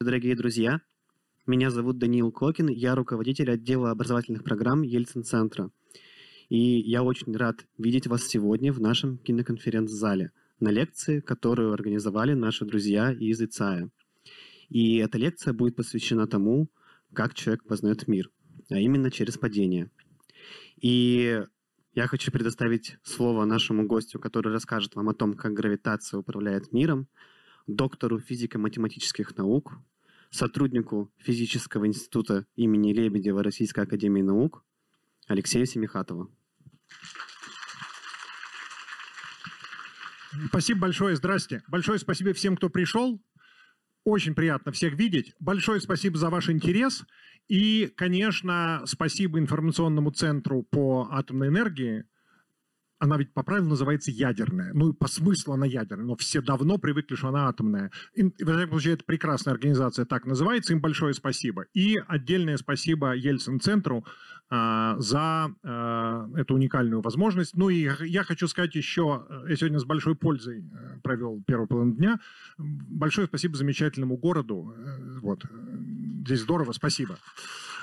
Дорогие друзья, меня зовут Даниил Кокин, я руководитель отдела образовательных программ Ельцин-центра. И я очень рад видеть вас сегодня в нашем киноконференц-зале на лекции, которую организовали наши друзья из ИЦАЯ. И эта лекция будет посвящена тому, как человек познает мир, а именно через падение. И я хочу предоставить слово нашему гостю, который расскажет вам о том, как гравитация управляет миром, доктору физико-математических наук, сотруднику физического института имени Лебедева Российской академии наук Алексею Семихатову. Спасибо большое, здрасте. Большое спасибо всем, кто пришел. Очень приятно всех видеть. Большое спасибо за ваш интерес. И, конечно, спасибо информационному центру по атомной энергии. Она ведь по правилу называется ядерная. Ну, по смыслу она ядерная, но все давно привыкли, что она атомная. И, во всяком случае, это прекрасная организация так называется. Им большое спасибо. И отдельное спасибо Ельцин-центру а, за а, эту уникальную возможность. Ну и я хочу сказать еще, я сегодня с большой пользой э, провел первый половину дня. Большое спасибо замечательному городу. Э, вот. Здесь здорово, спасибо.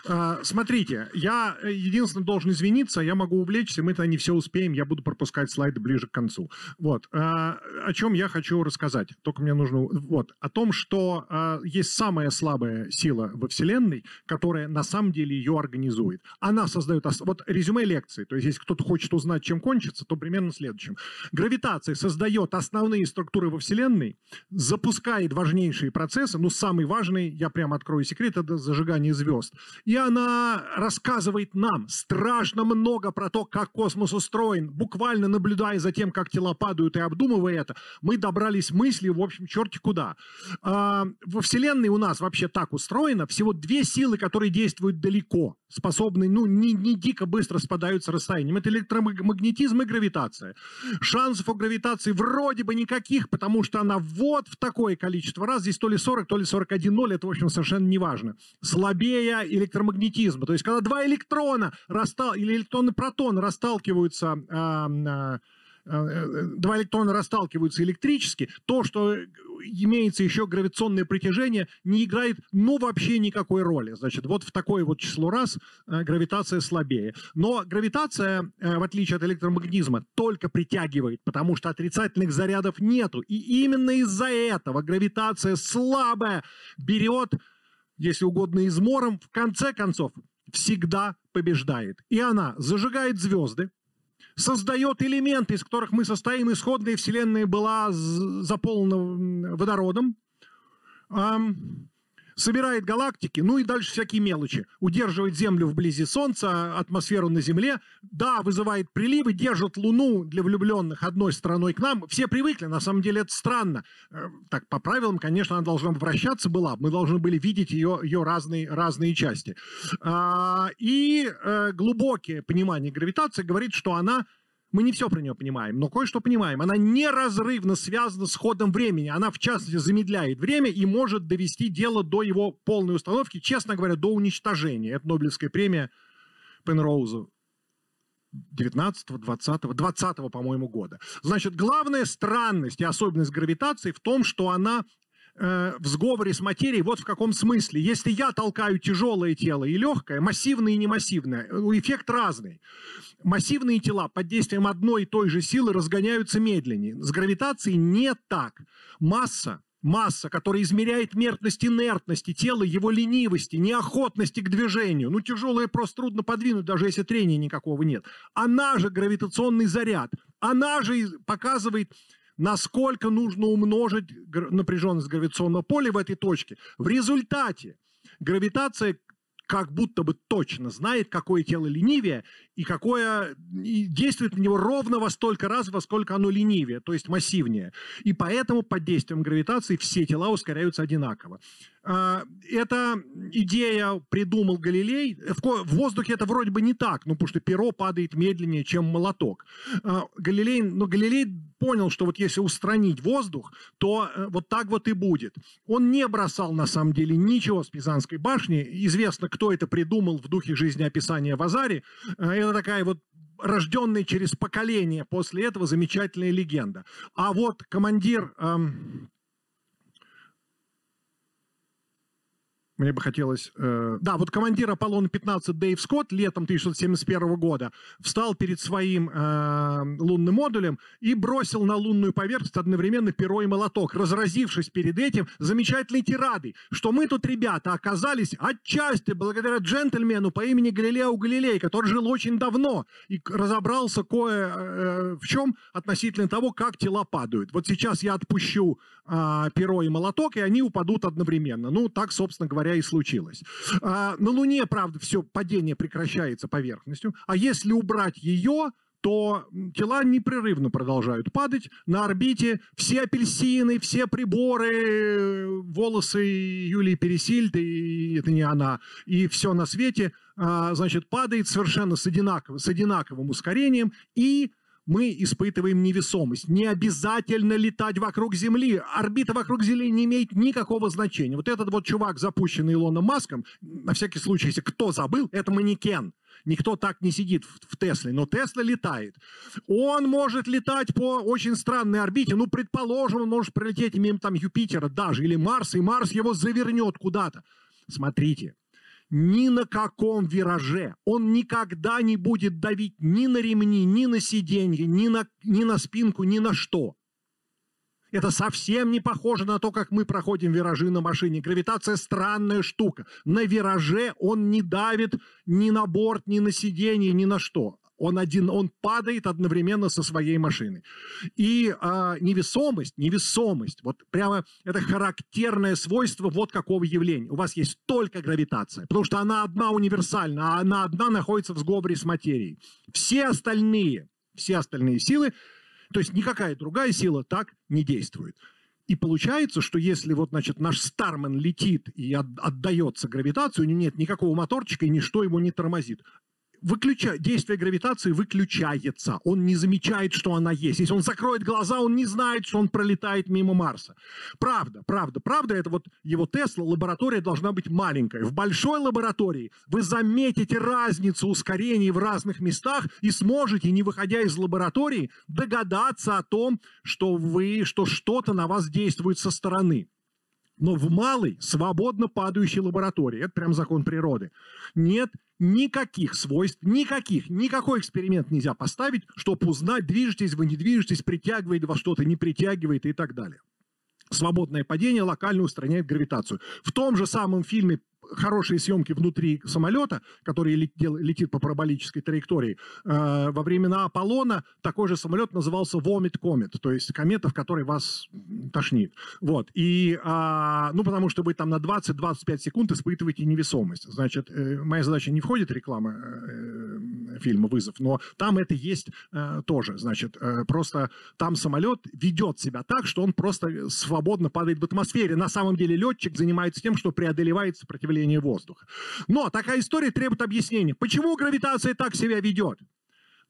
А, смотрите, я единственное должен извиниться, я могу увлечься, мы это не все успеем, я буду пропускать слайды ближе к концу. Вот. О чем я хочу рассказать? Только мне нужно... Вот. О том, что есть самая слабая сила во Вселенной, которая на самом деле ее организует. Она создает... Вот резюме лекции, то есть если кто-то хочет узнать, чем кончится, то примерно следующим. Гравитация создает основные структуры во Вселенной, запускает важнейшие процессы, ну, самый важный, я прямо открою секрет, это зажигание звезд. И она рассказывает нам страшно много про то, как космос устроен, буквально наблюдая за тем, как тела падают и обдумывая это, мы добрались мысли, в общем, черти куда. А, во Вселенной у нас вообще так устроено, всего две силы, которые действуют далеко, способны, ну, не, не дико быстро спадают с расстоянием. Это электромагнетизм и гравитация. Шансов у гравитации вроде бы никаких, потому что она вот в такое количество раз, здесь то ли 40, то ли 41 ноль, это, в общем, совершенно не важно. Слабее электромагнетизма. То есть, когда два электрона растал, или электроны протоны расталкиваются а, а, Э, э, два электрона расталкиваются электрически, то, что имеется еще гравитационное притяжение, не играет ну вообще никакой роли. Значит, вот в такое вот число раз э, гравитация слабее. Но гравитация, в отличие от электромагнетизма, только притягивает, потому что отрицательных зарядов нету. И именно из-за этого гравитация слабая берет, если угодно, измором, в конце концов, всегда побеждает. И она зажигает звезды, создает элементы, из которых мы состоим. Исходная Вселенная была заполнена водородом. Собирает галактики, ну и дальше всякие мелочи. Удерживает Землю вблизи Солнца, атмосферу на Земле. Да, вызывает приливы, держит Луну для влюбленных одной стороной к нам. Все привыкли, на самом деле это странно. Э, так, по правилам, конечно, она должна вращаться была. Мы должны были видеть ее, ее разные, разные части. А, и э, глубокое понимание гравитации говорит, что она мы не все про нее понимаем, но кое-что понимаем. Она неразрывно связана с ходом времени. Она, в частности, замедляет время и может довести дело до его полной установки, честно говоря, до уничтожения. Это Нобелевская премия Пенроуза 19, 20, 20, по-моему, года. Значит, главная странность и особенность гравитации в том, что она э, в сговоре с материей вот в каком смысле. Если я толкаю тяжелое тело и легкое, массивное и немассивное, эффект разный массивные тела под действием одной и той же силы разгоняются медленнее. С гравитацией не так. Масса масса, которая измеряет мертность инертности тела, его ленивости, неохотности к движению. Ну, тяжелое просто трудно подвинуть, даже если трения никакого нет. Она же гравитационный заряд. Она же показывает, насколько нужно умножить напряженность гравитационного поля в этой точке. В результате гравитация как будто бы точно знает, какое тело ленивее и какое и действует на него ровно во столько раз, во сколько оно ленивее, то есть массивнее. И поэтому под действием гравитации все тела ускоряются одинаково. А, эта идея придумал Галилей. В воздухе это вроде бы не так, ну, потому что перо падает медленнее, чем молоток. А, Галилей, но Галилей понял, что вот если устранить воздух, то э, вот так вот и будет. Он не бросал на самом деле ничего с Пизанской башни. Известно, кто это придумал в духе жизнеописания Вазари. Э, это такая вот рожденная через поколение после этого замечательная легенда. А вот командир эм, мне бы хотелось... Э, да, вот командир Аполлона-15 Дэйв Скотт летом 1971 года встал перед своим э, лунным модулем и бросил на лунную поверхность одновременно перо и молоток, разразившись перед этим замечательной тирадой, что мы тут, ребята, оказались отчасти благодаря джентльмену по имени Галилео Галилей, который жил очень давно и разобрался кое э, в чем относительно того, как тела падают. Вот сейчас я отпущу э, перо и молоток, и они упадут одновременно. Ну, так, собственно говоря, и случилось. А, на Луне, правда, все падение прекращается поверхностью, а если убрать ее, то тела непрерывно продолжают падать. На орбите все апельсины, все приборы, волосы Юлии Пересильд, и это не она, и все на свете, а, значит, падает совершенно с одинаковым, с одинаковым ускорением, и мы испытываем невесомость. Не обязательно летать вокруг Земли. Орбита вокруг Земли не имеет никакого значения. Вот этот вот чувак, запущенный Илоном Маском, на всякий случай, если кто забыл, это манекен. Никто так не сидит в, Тесле, но Тесла летает. Он может летать по очень странной орбите. Ну, предположим, он может прилететь мимо там Юпитера даже или Марса, и Марс его завернет куда-то. Смотрите, ни на каком вираже. Он никогда не будет давить ни на ремни, ни на сиденье, ни на, ни на спинку, ни на что. Это совсем не похоже на то, как мы проходим виражи на машине. Гравитация странная штука. На вираже он не давит ни на борт, ни на сиденье, ни на что. Он один, он падает одновременно со своей машиной. И а, невесомость, невесомость, вот прямо это характерное свойство вот какого явления. У вас есть только гравитация, потому что она одна универсальна, а она одна находится в сговоре с материей. Все остальные, все остальные силы, то есть никакая другая сила так не действует. И получается, что если вот, значит, наш Стармен летит и отдается гравитации, у него нет никакого моторчика и ничто его не тормозит выключа... действие гравитации выключается. Он не замечает, что она есть. Если он закроет глаза, он не знает, что он пролетает мимо Марса. Правда, правда, правда, это вот его Тесла, лаборатория должна быть маленькая. В большой лаборатории вы заметите разницу ускорений в разных местах и сможете, не выходя из лаборатории, догадаться о том, что вы, что что-то на вас действует со стороны. Но в малой, свободно падающей лаборатории, это прям закон природы, нет никаких свойств, никаких, никакой эксперимент нельзя поставить, чтобы узнать, движетесь вы, не движетесь, притягивает вас что-то, не притягивает и так далее. Свободное падение локально устраняет гравитацию. В том же самом фильме хорошие съемки внутри самолета, который летит по параболической траектории. Э, во времена Аполлона такой же самолет назывался Vomit Comet, то есть комета, в которой вас тошнит. Вот. И, а, ну, потому что вы там на 20-25 секунд испытываете невесомость. Значит, э, моя задача не входит реклама э, фильма «Вызов», но там это есть тоже. Значит, просто там самолет ведет себя так, что он просто свободно падает в атмосфере. На самом деле летчик занимается тем, что преодолевает сопротивление давление воздуха. Но такая история требует объяснения. Почему гравитация так себя ведет?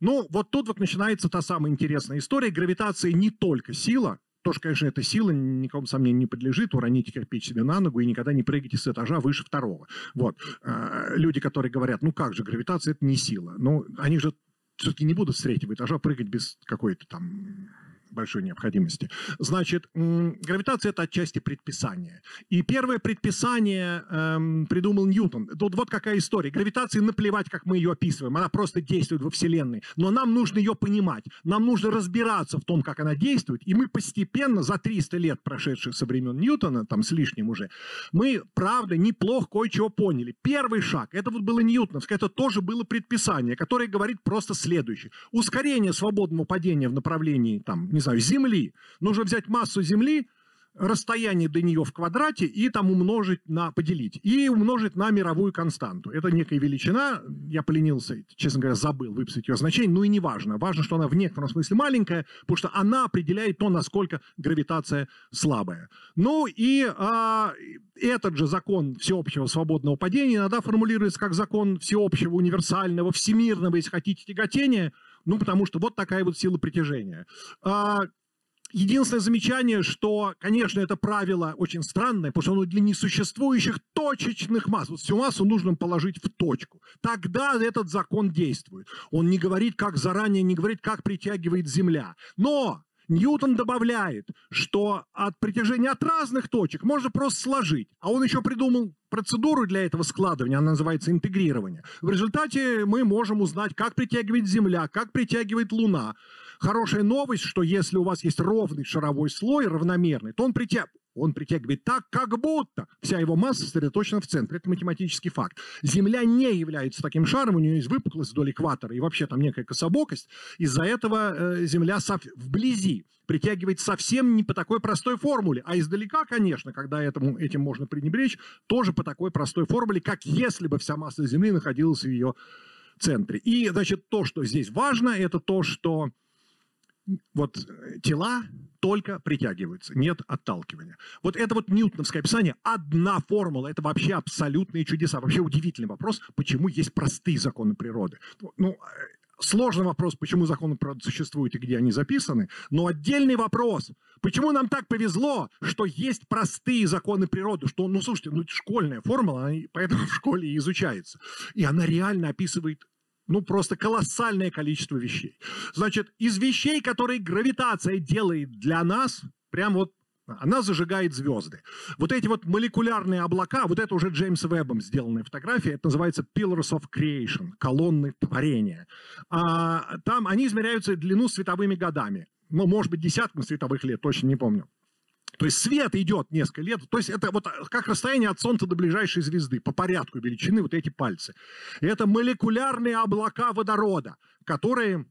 Ну, вот тут вот начинается та самая интересная история. Гравитация не только сила, тоже, конечно, эта сила никому сомнению не подлежит. Уроните кирпич себе на ногу и никогда не прыгайте с этажа выше второго. Вот. А, люди, которые говорят, ну как же, гравитация это не сила. Ну, они же все-таки не будут с третьего этажа прыгать без какой-то там большой необходимости. Значит, гравитация – это отчасти предписание. И первое предписание эм, придумал Ньютон. Тут вот какая история. Гравитации наплевать, как мы ее описываем. Она просто действует во Вселенной. Но нам нужно ее понимать. Нам нужно разбираться в том, как она действует. И мы постепенно, за 300 лет, прошедших со времен Ньютона, там с лишним уже, мы, правда, неплохо кое-чего поняли. Первый шаг – это вот было ньютоновское, это тоже было предписание, которое говорит просто следующее. Ускорение свободного падения в направлении, там, не знаю, Земли. Нужно взять массу Земли, расстояние до нее в квадрате и там умножить на, поделить, и умножить на мировую константу. Это некая величина, я поленился, честно говоря, забыл выписать ее значение, но и не важно. Важно, что она в некотором смысле маленькая, потому что она определяет то, насколько гравитация слабая. Ну и а, этот же закон всеобщего свободного падения иногда формулируется как закон всеобщего, универсального, всемирного, если хотите, тяготения, ну, потому что вот такая вот сила притяжения. А, единственное замечание, что, конечно, это правило очень странное, потому что оно для несуществующих точечных масс. Вот всю массу нужно положить в точку. Тогда этот закон действует. Он не говорит, как заранее, не говорит, как притягивает Земля. Но Ньютон добавляет, что от притяжения от разных точек можно просто сложить. А он еще придумал процедуру для этого складывания, она называется интегрирование. В результате мы можем узнать, как притягивает Земля, как притягивает Луна. Хорошая новость, что если у вас есть ровный шаровой слой, равномерный, то он притягивает он притягивает так, как будто вся его масса сосредоточена в центре. Это математический факт. Земля не является таким шаром, у нее есть выпуклость вдоль экватора и вообще там некая кособокость. Из-за этого э, Земля вблизи притягивает совсем не по такой простой формуле, а издалека, конечно, когда этому, этим можно пренебречь, тоже по такой простой формуле, как если бы вся масса Земли находилась в ее центре. И, значит, то, что здесь важно, это то, что вот тела только притягиваются, нет отталкивания. Вот это вот ньютоновское описание, одна формула, это вообще абсолютные чудеса. Вообще удивительный вопрос, почему есть простые законы природы. Ну, сложный вопрос, почему законы природы существуют и где они записаны, но отдельный вопрос, почему нам так повезло, что есть простые законы природы, что, ну, слушайте, ну, школьная формула, она поэтому в школе и изучается. И она реально описывает ну, просто колоссальное количество вещей. Значит, из вещей, которые гравитация делает для нас, прям вот она зажигает звезды. Вот эти вот молекулярные облака, вот это уже Джеймсом Вебом сделанная фотография, это называется Pillars of Creation, колонны творения. А, там они измеряются длину световыми годами. Ну, может быть, десятками световых лет, точно не помню. То есть свет идет несколько лет. То есть это вот как расстояние от Солнца до ближайшей звезды по порядку величины вот эти пальцы. это молекулярные облака водорода, которые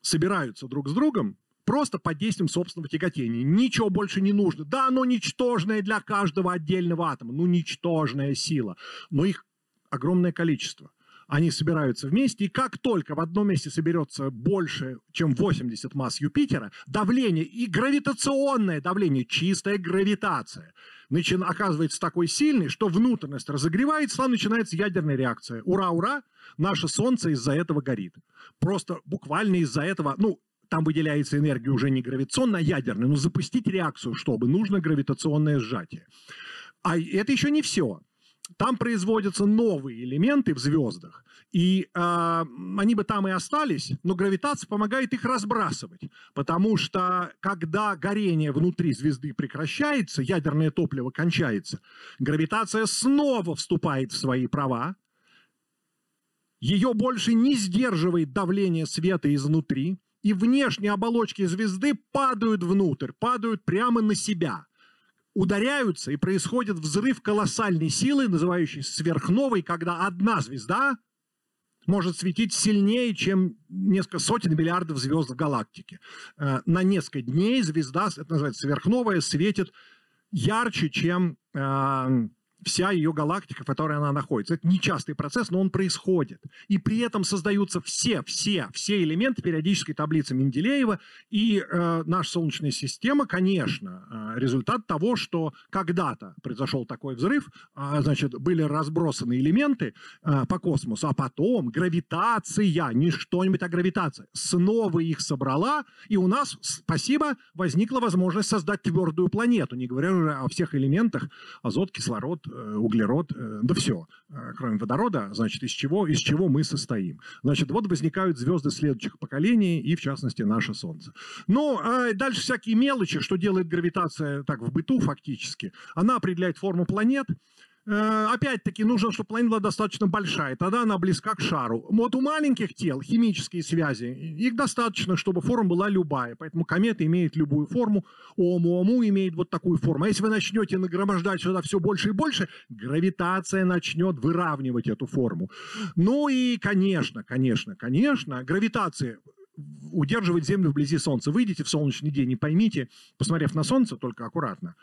собираются друг с другом просто под действием собственного тяготения. Ничего больше не нужно. Да, оно ничтожное для каждого отдельного атома. Ну, ничтожная сила. Но их огромное количество – они собираются вместе, и как только в одном месте соберется больше, чем 80 масс Юпитера, давление и гравитационное давление, чистая гравитация, начи- оказывается такой сильной, что внутренность разогревается, там начинается ядерная реакция. Ура, ура, наше Солнце из-за этого горит. Просто буквально из-за этого, ну, там выделяется энергия уже не гравитационная, а ядерная, но запустить реакцию, чтобы нужно гравитационное сжатие. А это еще не все там производятся новые элементы в звездах, и э, они бы там и остались, но гравитация помогает их разбрасывать, потому что когда горение внутри звезды прекращается, ядерное топливо кончается, гравитация снова вступает в свои права, ее больше не сдерживает давление света изнутри, и внешние оболочки звезды падают внутрь, падают прямо на себя – ударяются, и происходит взрыв колоссальной силы, называющейся сверхновой, когда одна звезда может светить сильнее, чем несколько сотен миллиардов звезд в галактике. Э, на несколько дней звезда, это называется сверхновая, светит ярче, чем э, вся ее галактика, в которой она находится. Это нечастый процесс, но он происходит. И при этом создаются все, все, все элементы периодической таблицы Менделеева. И э, наша Солнечная система, конечно, э, результат того, что когда-то произошел такой взрыв, э, значит, были разбросаны элементы э, по космосу, а потом гравитация, не что-нибудь, а гравитация, снова их собрала, и у нас, спасибо, возникла возможность создать твердую планету, не говоря уже о всех элементах, азот, кислород, углерод, э, да все, э, кроме водорода, значит, из чего, из чего мы состоим. Значит, вот возникают звезды следующих поколений, и в частности наше Солнце. Ну, а дальше всякие мелочи, что делает гравитация так в быту фактически. Она определяет форму планет, Э, опять-таки нужно, чтобы планета была достаточно большая, тогда она близка к шару. Вот у маленьких тел химические связи, их достаточно, чтобы форма была любая, поэтому комета имеет любую форму, Оumuamу имеет вот такую форму. А если вы начнете нагромождать сюда все больше и больше, гравитация начнет выравнивать эту форму. Ну и, конечно, конечно, конечно, гравитация удерживает Землю вблизи Солнца. Выйдите в солнечный день и поймите, посмотрев на Солнце, только аккуратно,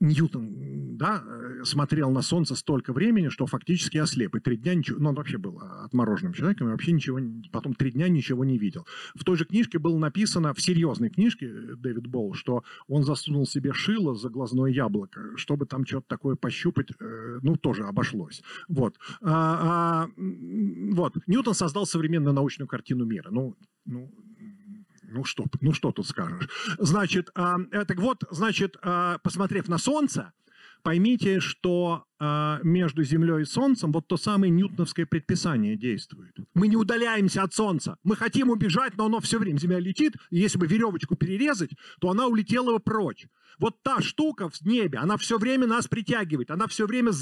Ньютон да, э, смотрел на Солнце столько времени, что фактически ослеп. И три дня ничего... Ну, он вообще был отмороженным человеком, и вообще ничего... Потом три дня ничего не видел. В той же книжке было написано, в серьезной книжке э, Дэвид Болл, что он засунул себе шило за глазное яблоко, чтобы там что-то такое пощупать. Э, ну, тоже обошлось. Вот. А, а, вот. Ньютон создал современную научную картину мира. Ну, ну ну что, ну что тут скажешь? Значит, э, так вот, значит, э, посмотрев на Солнце, поймите, что между Землей и Солнцем вот то самое ньютоновское предписание действует. Мы не удаляемся от Солнца. Мы хотим убежать, но оно все время, Земля летит, и если бы веревочку перерезать, то она улетела бы прочь. Вот та штука в небе, она все время нас притягивает, она все время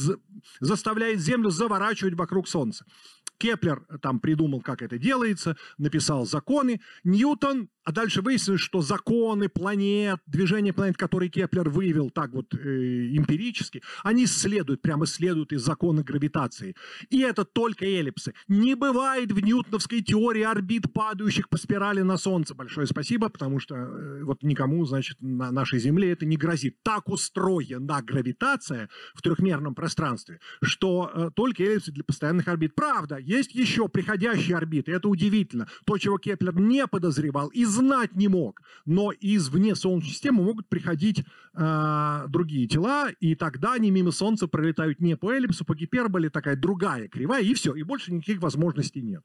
заставляет Землю заворачивать вокруг Солнца. Кеплер там придумал, как это делается, написал законы. Ньютон а дальше выяснилось, что законы планет, движение планет, которые Кеплер вывел так вот э, эмпирически, они следуют, прямо следуют из закона гравитации. И это только эллипсы. Не бывает в ньютоновской теории орбит, падающих по спирали на Солнце. Большое спасибо, потому что э, вот никому, значит, на нашей Земле это не грозит. Так устроена гравитация в трехмерном пространстве, что э, только эллипсы для постоянных орбит. Правда, есть еще приходящие орбиты, это удивительно. То, чего Кеплер не подозревал, и знать не мог. Но извне Солнечной системы могут приходить э, другие тела, и тогда они мимо Солнца пролетают не по эллипсу, по гиперболе, такая другая кривая, и все, и больше никаких возможностей нет.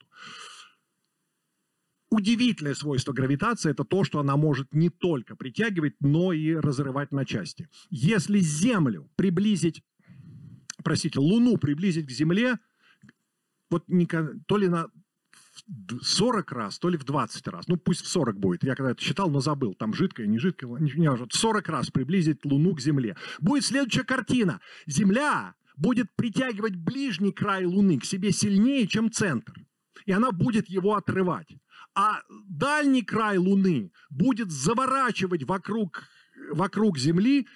Удивительное свойство гравитации – это то, что она может не только притягивать, но и разрывать на части. Если Землю приблизить, простите, Луну приблизить к Земле, вот то ли на 40 раз, то ли в 20 раз. Ну, пусть в 40 будет. Я когда это считал, но забыл. Там жидкое, не жидкое. Не, в 40 раз приблизить Луну к Земле. Будет следующая картина. Земля будет притягивать ближний край Луны к себе сильнее, чем центр. И она будет его отрывать. А дальний край Луны будет заворачивать вокруг, вокруг Земли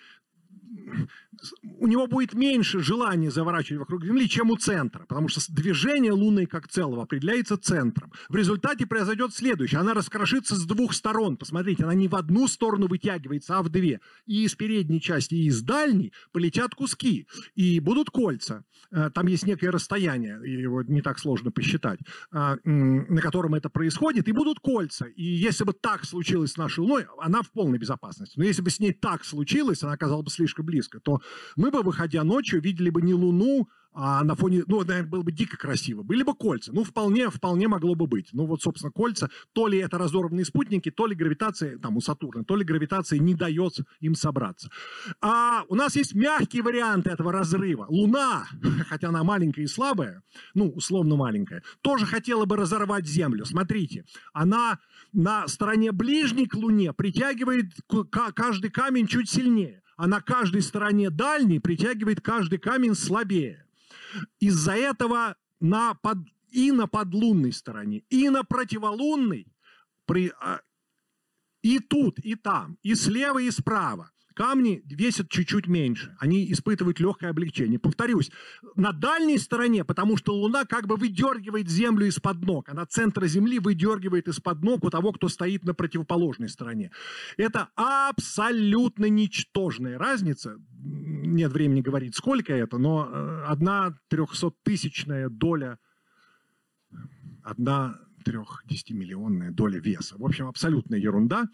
у него будет меньше желания заворачивать вокруг Земли, чем у центра, потому что движение Луны как целого определяется центром. В результате произойдет следующее. Она раскрошится с двух сторон. Посмотрите, она не в одну сторону вытягивается, а в две. И из передней части, и из дальней полетят куски. И будут кольца. Э, там есть некое расстояние, его не так сложно посчитать, э, на котором это происходит. И будут кольца. И если бы так случилось с нашей Луной, она в полной безопасности. Но если бы с ней так случилось, она оказалась бы слишком близко, то мы бы, выходя ночью, видели бы не Луну, а на фоне, ну, наверное, было бы дико красиво. Были бы кольца. Ну, вполне, вполне могло бы быть. Ну, вот, собственно, кольца, то ли это разорванные спутники, то ли гравитация, там, у Сатурна, то ли гравитация не дает им собраться. А у нас есть мягкие варианты этого разрыва. Луна, хотя она маленькая и слабая, ну, условно маленькая, тоже хотела бы разорвать Землю. Смотрите, она на стороне ближней к Луне притягивает каждый камень чуть сильнее а на каждой стороне дальней притягивает каждый камень слабее. Из-за этого на под, и на подлунной стороне, и на противолунной, при, а, и тут, и там, и слева, и справа камни весят чуть-чуть меньше. Они испытывают легкое облегчение. Повторюсь, на дальней стороне, потому что Луна как бы выдергивает Землю из-под ног. Она центр Земли выдергивает из-под ног у того, кто стоит на противоположной стороне. Это абсолютно ничтожная разница. Нет времени говорить, сколько это, но э, одна трехсоттысячная доля, одна трех десятимиллионная доля веса. В общем, абсолютная ерунда.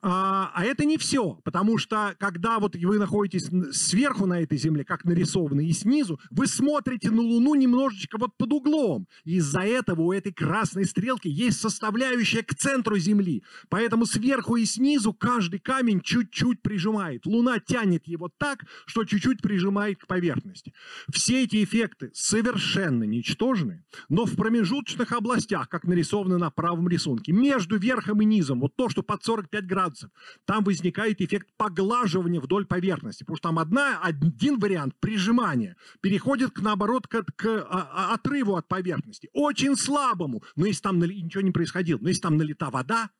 А, а это не все, потому что когда вот вы находитесь сверху на этой Земле, как нарисовано, и снизу, вы смотрите на Луну немножечко вот под углом. Из-за этого у этой красной стрелки есть составляющая к центру Земли. Поэтому сверху и снизу каждый камень чуть-чуть прижимает. Луна тянет его так, что чуть-чуть прижимает к поверхности. Все эти эффекты совершенно ничтожны, но в промежуточных областях, как на нарисованы на правом рисунке. Между верхом и низом, вот то, что под 45 градусов, там возникает эффект поглаживания вдоль поверхности. Потому что там одна, один вариант прижимания переходит к, наоборот к, к а, а, отрыву от поверхности. Очень слабому. Но если там ничего не происходило, но если там налита вода,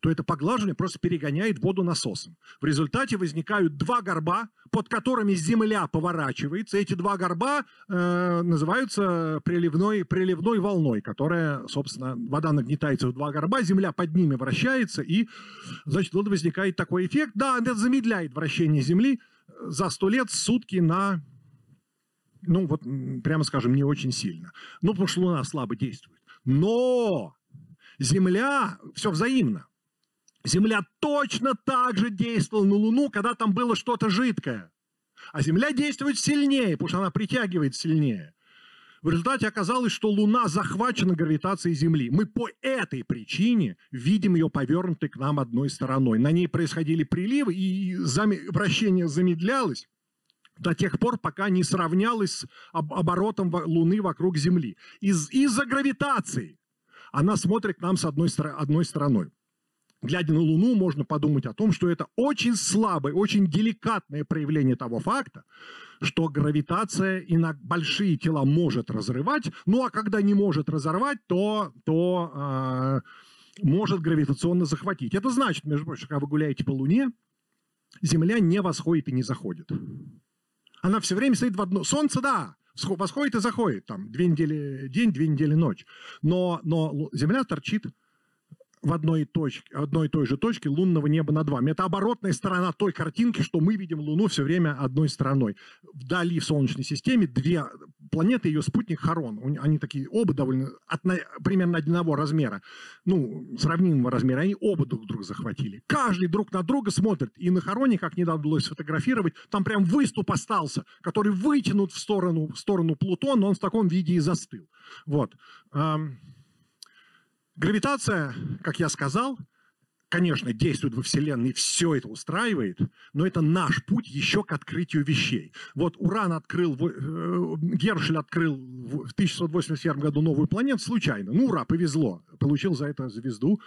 то это поглаживание просто перегоняет воду насосом. В результате возникают два горба, под которыми земля поворачивается. Эти два горба э, называются приливной, приливной волной, которая, собственно, вода нагнетается в два горба, земля под ними вращается, и, значит, вот возникает такой эффект. Да, это замедляет вращение Земли за сто лет сутки на ну вот, прямо скажем, не очень сильно. Ну, потому что Луна слабо действует. Но Земля, все взаимно. Земля точно так же действовала на Луну, когда там было что-то жидкое. А Земля действует сильнее, потому что она притягивает сильнее. В результате оказалось, что Луна захвачена гравитацией Земли. Мы по этой причине видим ее повернутой к нам одной стороной. На ней происходили приливы, и вращение замедлялось. до тех пор, пока не сравнялась с оборотом Луны вокруг Земли. Из- из-за гравитации она смотрит к нам с одной, одной стороной. Глядя на Луну, можно подумать о том, что это очень слабое, очень деликатное проявление того факта, что гравитация и на большие тела может разрывать, ну а когда не может разорвать, то, то э, может гравитационно захватить. Это значит, между прочим, когда вы гуляете по Луне, Земля не восходит и не заходит. Она все время стоит в одно... Солнце, да, восходит и заходит, там, две недели день, две недели ночь. Но, но Земля торчит в одной, точке, одной и той же точке лунного неба над вами. Это оборотная сторона той картинки, что мы видим Луну все время одной стороной. Вдали в Солнечной системе две планеты, ее спутник Харон. Они такие оба довольно, от, примерно одинакового размера, ну, сравнимого размера. Они оба друг друга захватили. Каждый друг на друга смотрит. И на Хароне, как недавно удалось сфотографировать, там прям выступ остался, который вытянут в сторону, в сторону Плутона, он в таком виде и застыл. Вот. Гравитация, как я сказал, конечно, действует во Вселенной, все это устраивает, но это наш путь еще к открытию вещей. Вот Уран открыл, э, Гершель открыл в 1681 году новую планету случайно. Ну, ура, повезло. Получил за это звезду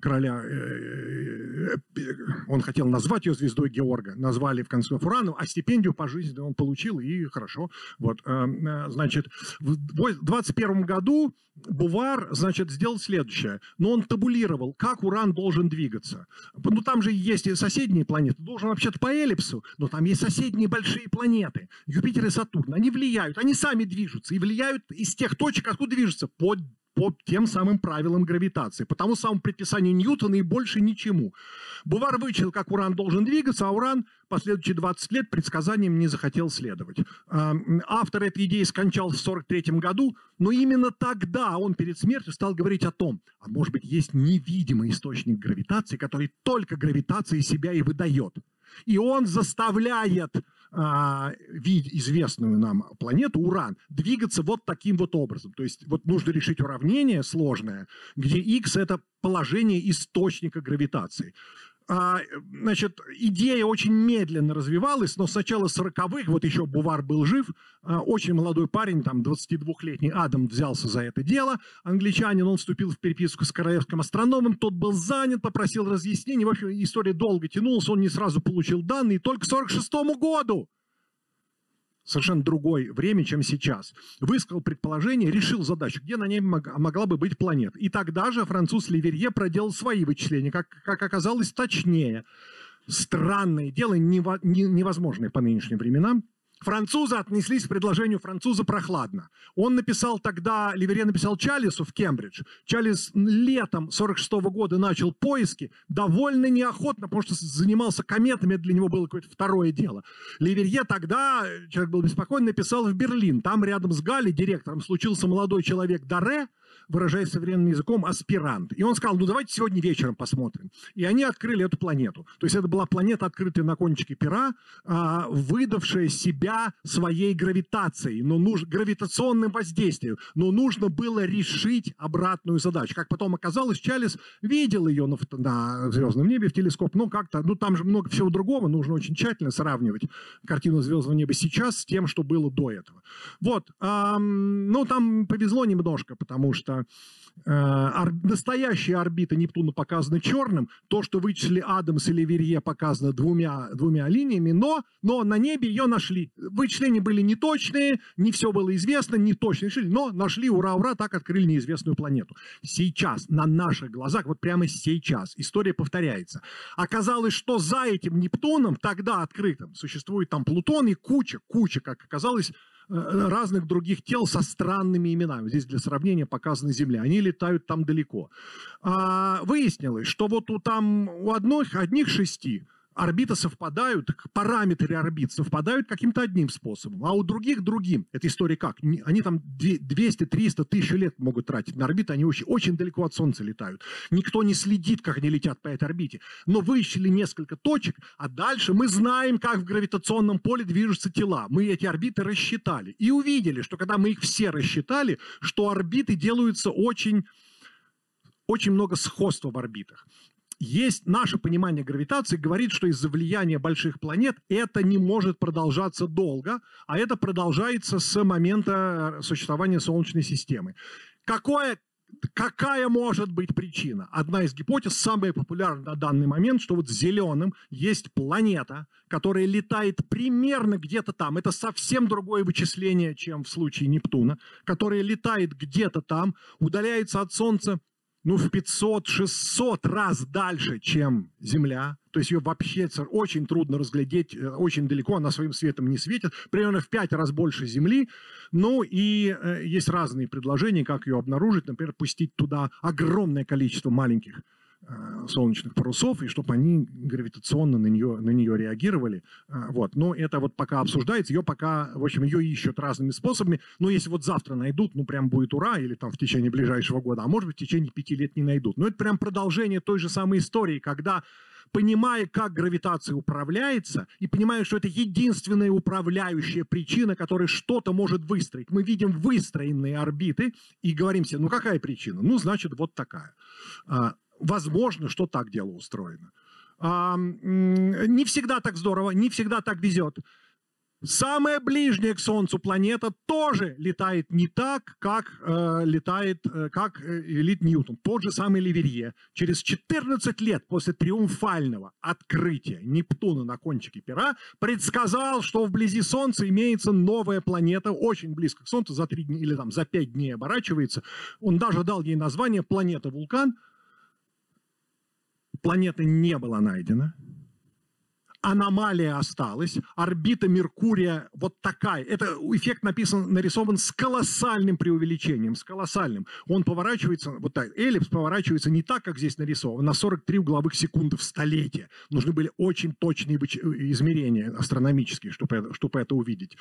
короля, э, э, он хотел назвать ее звездой Георга, назвали в конце Фурану, а стипендию по жизни он получил, и хорошо. Вот, э, значит, в 21 году Бувар, значит, сделал следующее. Но он табулировал, как Уран должен двигаться. Ну, там же есть и соседние планеты. Должен вообще-то по эллипсу, но там есть соседние большие планеты. Юпитер и Сатурн. Они влияют, они сами движутся. И влияют из тех точек, откуда движутся, под по тем самым правилам гравитации, по тому самому предписанию Ньютона и больше ничему. Бувар вычислил, как Уран должен двигаться, а Уран последующие 20 лет предсказаниям не захотел следовать. Автор этой идеи скончался в 1943 году, но именно тогда он перед смертью стал говорить о том, а может быть есть невидимый источник гравитации, который только гравитацией себя и выдает. И он заставляет а, известную нам планету, Уран, двигаться вот таким вот образом. То есть вот нужно решить уравнение сложное, где x – это положение источника гравитации. А, значит, идея очень медленно развивалась, но с начала 40-х, вот еще Бувар был жив, а, очень молодой парень, там 22-летний Адам взялся за это дело, англичанин, он вступил в переписку с королевским астрономом, тот был занят, попросил разъяснений, в общем, история долго тянулась, он не сразу получил данные, только к 46 году совершенно другое время, чем сейчас. Высказал предположение, решил задачу, где на небе могла бы быть планета. И тогда же француз Ливерье проделал свои вычисления, как, как оказалось, точнее. Странное дело, невозможное по нынешним временам. Французы отнеслись к предложению француза прохладно. Он написал тогда, Ливере написал Чалису в Кембридж. Чалис летом 46 -го года начал поиски, довольно неохотно, потому что занимался кометами, это для него было какое-то второе дело. Ливерье тогда, человек был беспокоен, написал в Берлин. Там рядом с Галли, директором, случился молодой человек Даре, выражаясь современным языком, аспирант. И он сказал, ну давайте сегодня вечером посмотрим. И они открыли эту планету. То есть это была планета, открытая на кончике пера, а, выдавшая себя своей гравитацией, но нуж... гравитационным воздействием. Но нужно было решить обратную задачу. Как потом оказалось, Чалис видел ее на, на звездном небе в телескоп, но как-то, ну там же много всего другого, нужно очень тщательно сравнивать картину звездного неба сейчас с тем, что было до этого. Вот, эм, ну там повезло немножко, потому что э, настоящая орбита Нептуна показана черным, то, что вычислили Адамс или Верье, показано двумя, двумя линиями, но, но на небе ее нашли. Вычисления были неточные, не все было известно, не точно решили, но нашли, ура-ура, так открыли неизвестную планету. Сейчас, на наших глазах, вот прямо сейчас, история повторяется. Оказалось, что за этим Нептуном, тогда открытым, существует там Плутон и куча, куча, как оказалось, разных других тел со странными именами. Здесь для сравнения показана Земля. Они летают там далеко. А, выяснилось, что вот у там у одних, одних шести орбиты совпадают, параметры орбит совпадают каким-то одним способом, а у других другим. Эта история как? Они там 200, 300, тысяч лет могут тратить на орбиты, они очень, очень далеко от Солнца летают. Никто не следит, как они летят по этой орбите. Но вычислили несколько точек, а дальше мы знаем, как в гравитационном поле движутся тела. Мы эти орбиты рассчитали и увидели, что когда мы их все рассчитали, что орбиты делаются очень очень много сходства в орбитах. Есть наше понимание гравитации, говорит, что из-за влияния больших планет это не может продолжаться долго, а это продолжается с момента существования Солнечной системы. Какое, какая может быть причина? Одна из гипотез, самая популярная на данный момент, что вот зеленым есть планета, которая летает примерно где-то там. Это совсем другое вычисление, чем в случае Нептуна, которая летает где-то там, удаляется от Солнца ну, в 500-600 раз дальше, чем Земля. То есть ее вообще очень трудно разглядеть, э, очень далеко, она своим светом не светит. Примерно в 5 раз больше Земли. Ну и э, есть разные предложения, как ее обнаружить. Например, пустить туда огромное количество маленьких солнечных парусов, и чтобы они гравитационно на нее, на нее реагировали. Э, вот. Но это вот пока обсуждается, ее пока, в общем, ее ищут разными способами. Но если вот завтра найдут, ну прям будет ура, или там в течение ближайшего года, а может быть в течение пяти лет не найдут. Но это прям продолжение той же самой истории, когда понимая, как гравитация управляется, и понимая, что это единственная управляющая причина, которая что-то может выстроить. Мы видим выстроенные орбиты и говорим себе, ну какая причина? Ну, значит, вот такая. Возможно, что так дело устроено. А, не всегда так здорово, не всегда так везет. Самая ближняя к Солнцу планета тоже летает не так, как э, летает, э, как э, Ньютон. Тот же самый Ливерье. Через 14 лет после триумфального открытия Нептуна на кончике пера предсказал, что вблизи Солнца имеется новая планета, очень близко к Солнцу, за 3 дня или там за 5 дней оборачивается. Он даже дал ей название планета-вулкан – планета не была найдена, аномалия осталась, орбита Меркурия вот такая. Это эффект написан, нарисован с колоссальным преувеличением, с колоссальным. Он поворачивается, вот так, эллипс поворачивается не так, как здесь нарисован, на 43 угловых секунды в столетие. Нужны были очень точные измерения астрономические, чтобы это, чтобы это увидеть.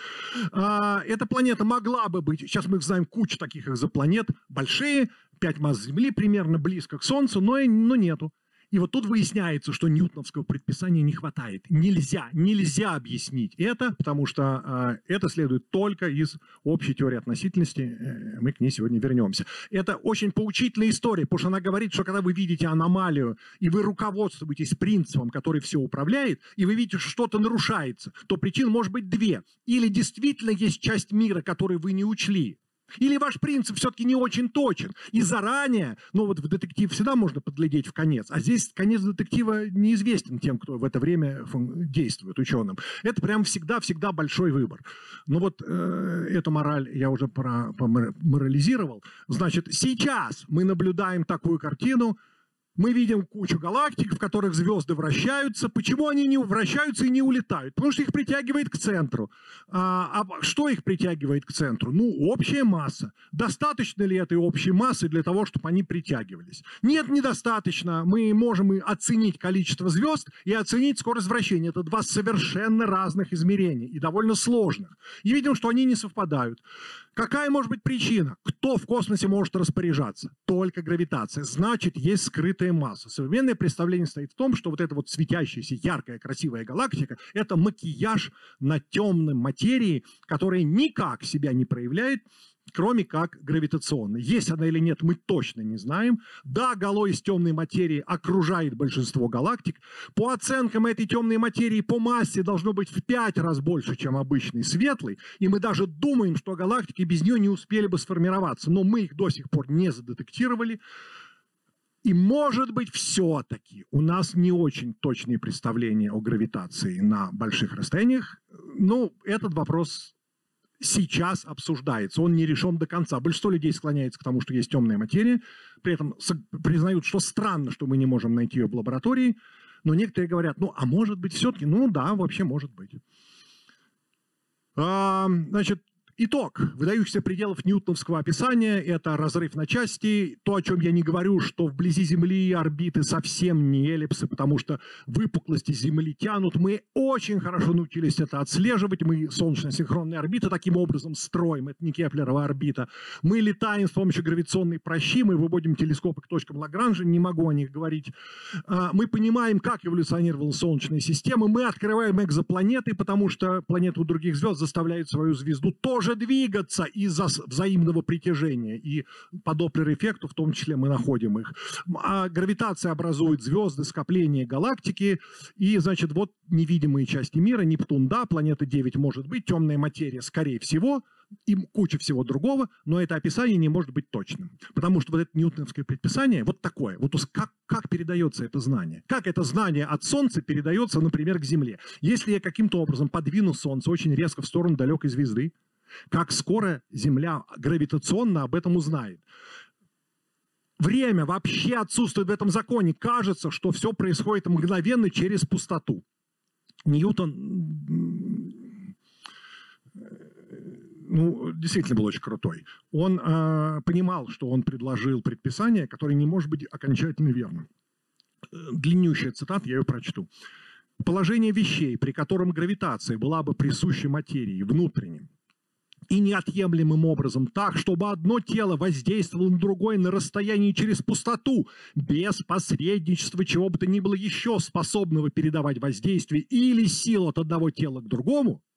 А, эта планета могла бы быть, сейчас мы знаем кучу таких экзопланет, большие, 5 масс Земли, примерно близко к Солнцу, но, но нету. И вот тут выясняется, что ньютоновского предписания не хватает. Нельзя, нельзя объяснить это, потому что э, это следует только из общей теории относительности. Э, мы к ней сегодня вернемся. Это очень поучительная история, потому что она говорит, что когда вы видите аномалию, и вы руководствуетесь принципом, который все управляет, и вы видите, что что-то нарушается, то причин может быть две. Или действительно есть часть мира, которую вы не учли, или ваш принцип все-таки не очень точен. И заранее, ну вот в детектив всегда можно подглядеть в конец, а здесь конец детектива неизвестен тем, кто в это время действует, ученым. Это прям всегда-всегда большой выбор. Ну вот э, эту мораль я уже про, морализировал. Значит, сейчас мы наблюдаем такую картину, мы видим кучу галактик, в которых звезды вращаются. Почему они не вращаются и не улетают? Потому что их притягивает к центру. А, а что их притягивает к центру? Ну, общая масса. Достаточно ли этой общей массы для того, чтобы они притягивались? Нет, недостаточно. Мы можем и оценить количество звезд и оценить скорость вращения. Это два совершенно разных измерения и довольно сложных. И видим, что они не совпадают. Какая может быть причина? Кто в космосе может распоряжаться? Только гравитация. Значит, есть скрытая масса. Современное представление стоит в том, что вот эта вот светящаяся, яркая, красивая галактика – это макияж на темной материи, которая никак себя не проявляет, кроме как гравитационной. Есть она или нет, мы точно не знаем. Да, гало из темной материи окружает большинство галактик. По оценкам этой темной материи по массе должно быть в пять раз больше, чем обычный светлый. И мы даже думаем, что галактики без нее не успели бы сформироваться. Но мы их до сих пор не задетектировали. И может быть все-таки у нас не очень точные представления о гравитации на больших расстояниях. Ну, этот вопрос сейчас обсуждается, он не решен до конца. Большинство людей склоняется к тому, что есть темная материя, при этом признают, что странно, что мы не можем найти ее в лаборатории, но некоторые говорят, ну, а может быть все-таки, ну да, вообще может быть. А, значит, Итог выдающихся пределов ньютоновского описания – это разрыв на части. То, о чем я не говорю, что вблизи Земли орбиты совсем не эллипсы, потому что выпуклости Земли тянут. Мы очень хорошо научились это отслеживать. Мы солнечно-синхронные орбиты таким образом строим. Это не Кеплерова орбита. Мы летаем с помощью гравитационной прощи, мы выводим телескопы к точкам Лагранжа, не могу о них говорить. А, мы понимаем, как эволюционировала Солнечная система. Мы открываем экзопланеты, потому что планеты у других звезд заставляют свою звезду тоже может двигаться из-за взаимного притяжения. И по Доплер-эффекту в том числе мы находим их. А гравитация образует звезды, скопления галактики. И, значит, вот невидимые части мира. Нептун, да, планета 9 может быть, темная материя, скорее всего – и куча всего другого, но это описание не может быть точным. Потому что вот это ньютоновское предписание вот такое. Вот как, как передается это знание? Как это знание от Солнца передается, например, к Земле? Если я каким-то образом подвину Солнце очень резко в сторону далекой звезды, как скоро Земля гравитационно об этом узнает? Время вообще отсутствует в этом законе. Кажется, что все происходит мгновенно через пустоту. Ньютон ну, действительно был очень крутой. Он э, понимал, что он предложил предписание, которое не может быть окончательно верным. Длиннющая цитата, я ее прочту. Положение вещей, при котором гравитация была бы присуща материи внутренним и неотъемлемым образом так, чтобы одно тело воздействовало на другое на расстоянии через пустоту, без посредничества чего бы то ни было еще способного передавать воздействие или силу от одного тела к другому –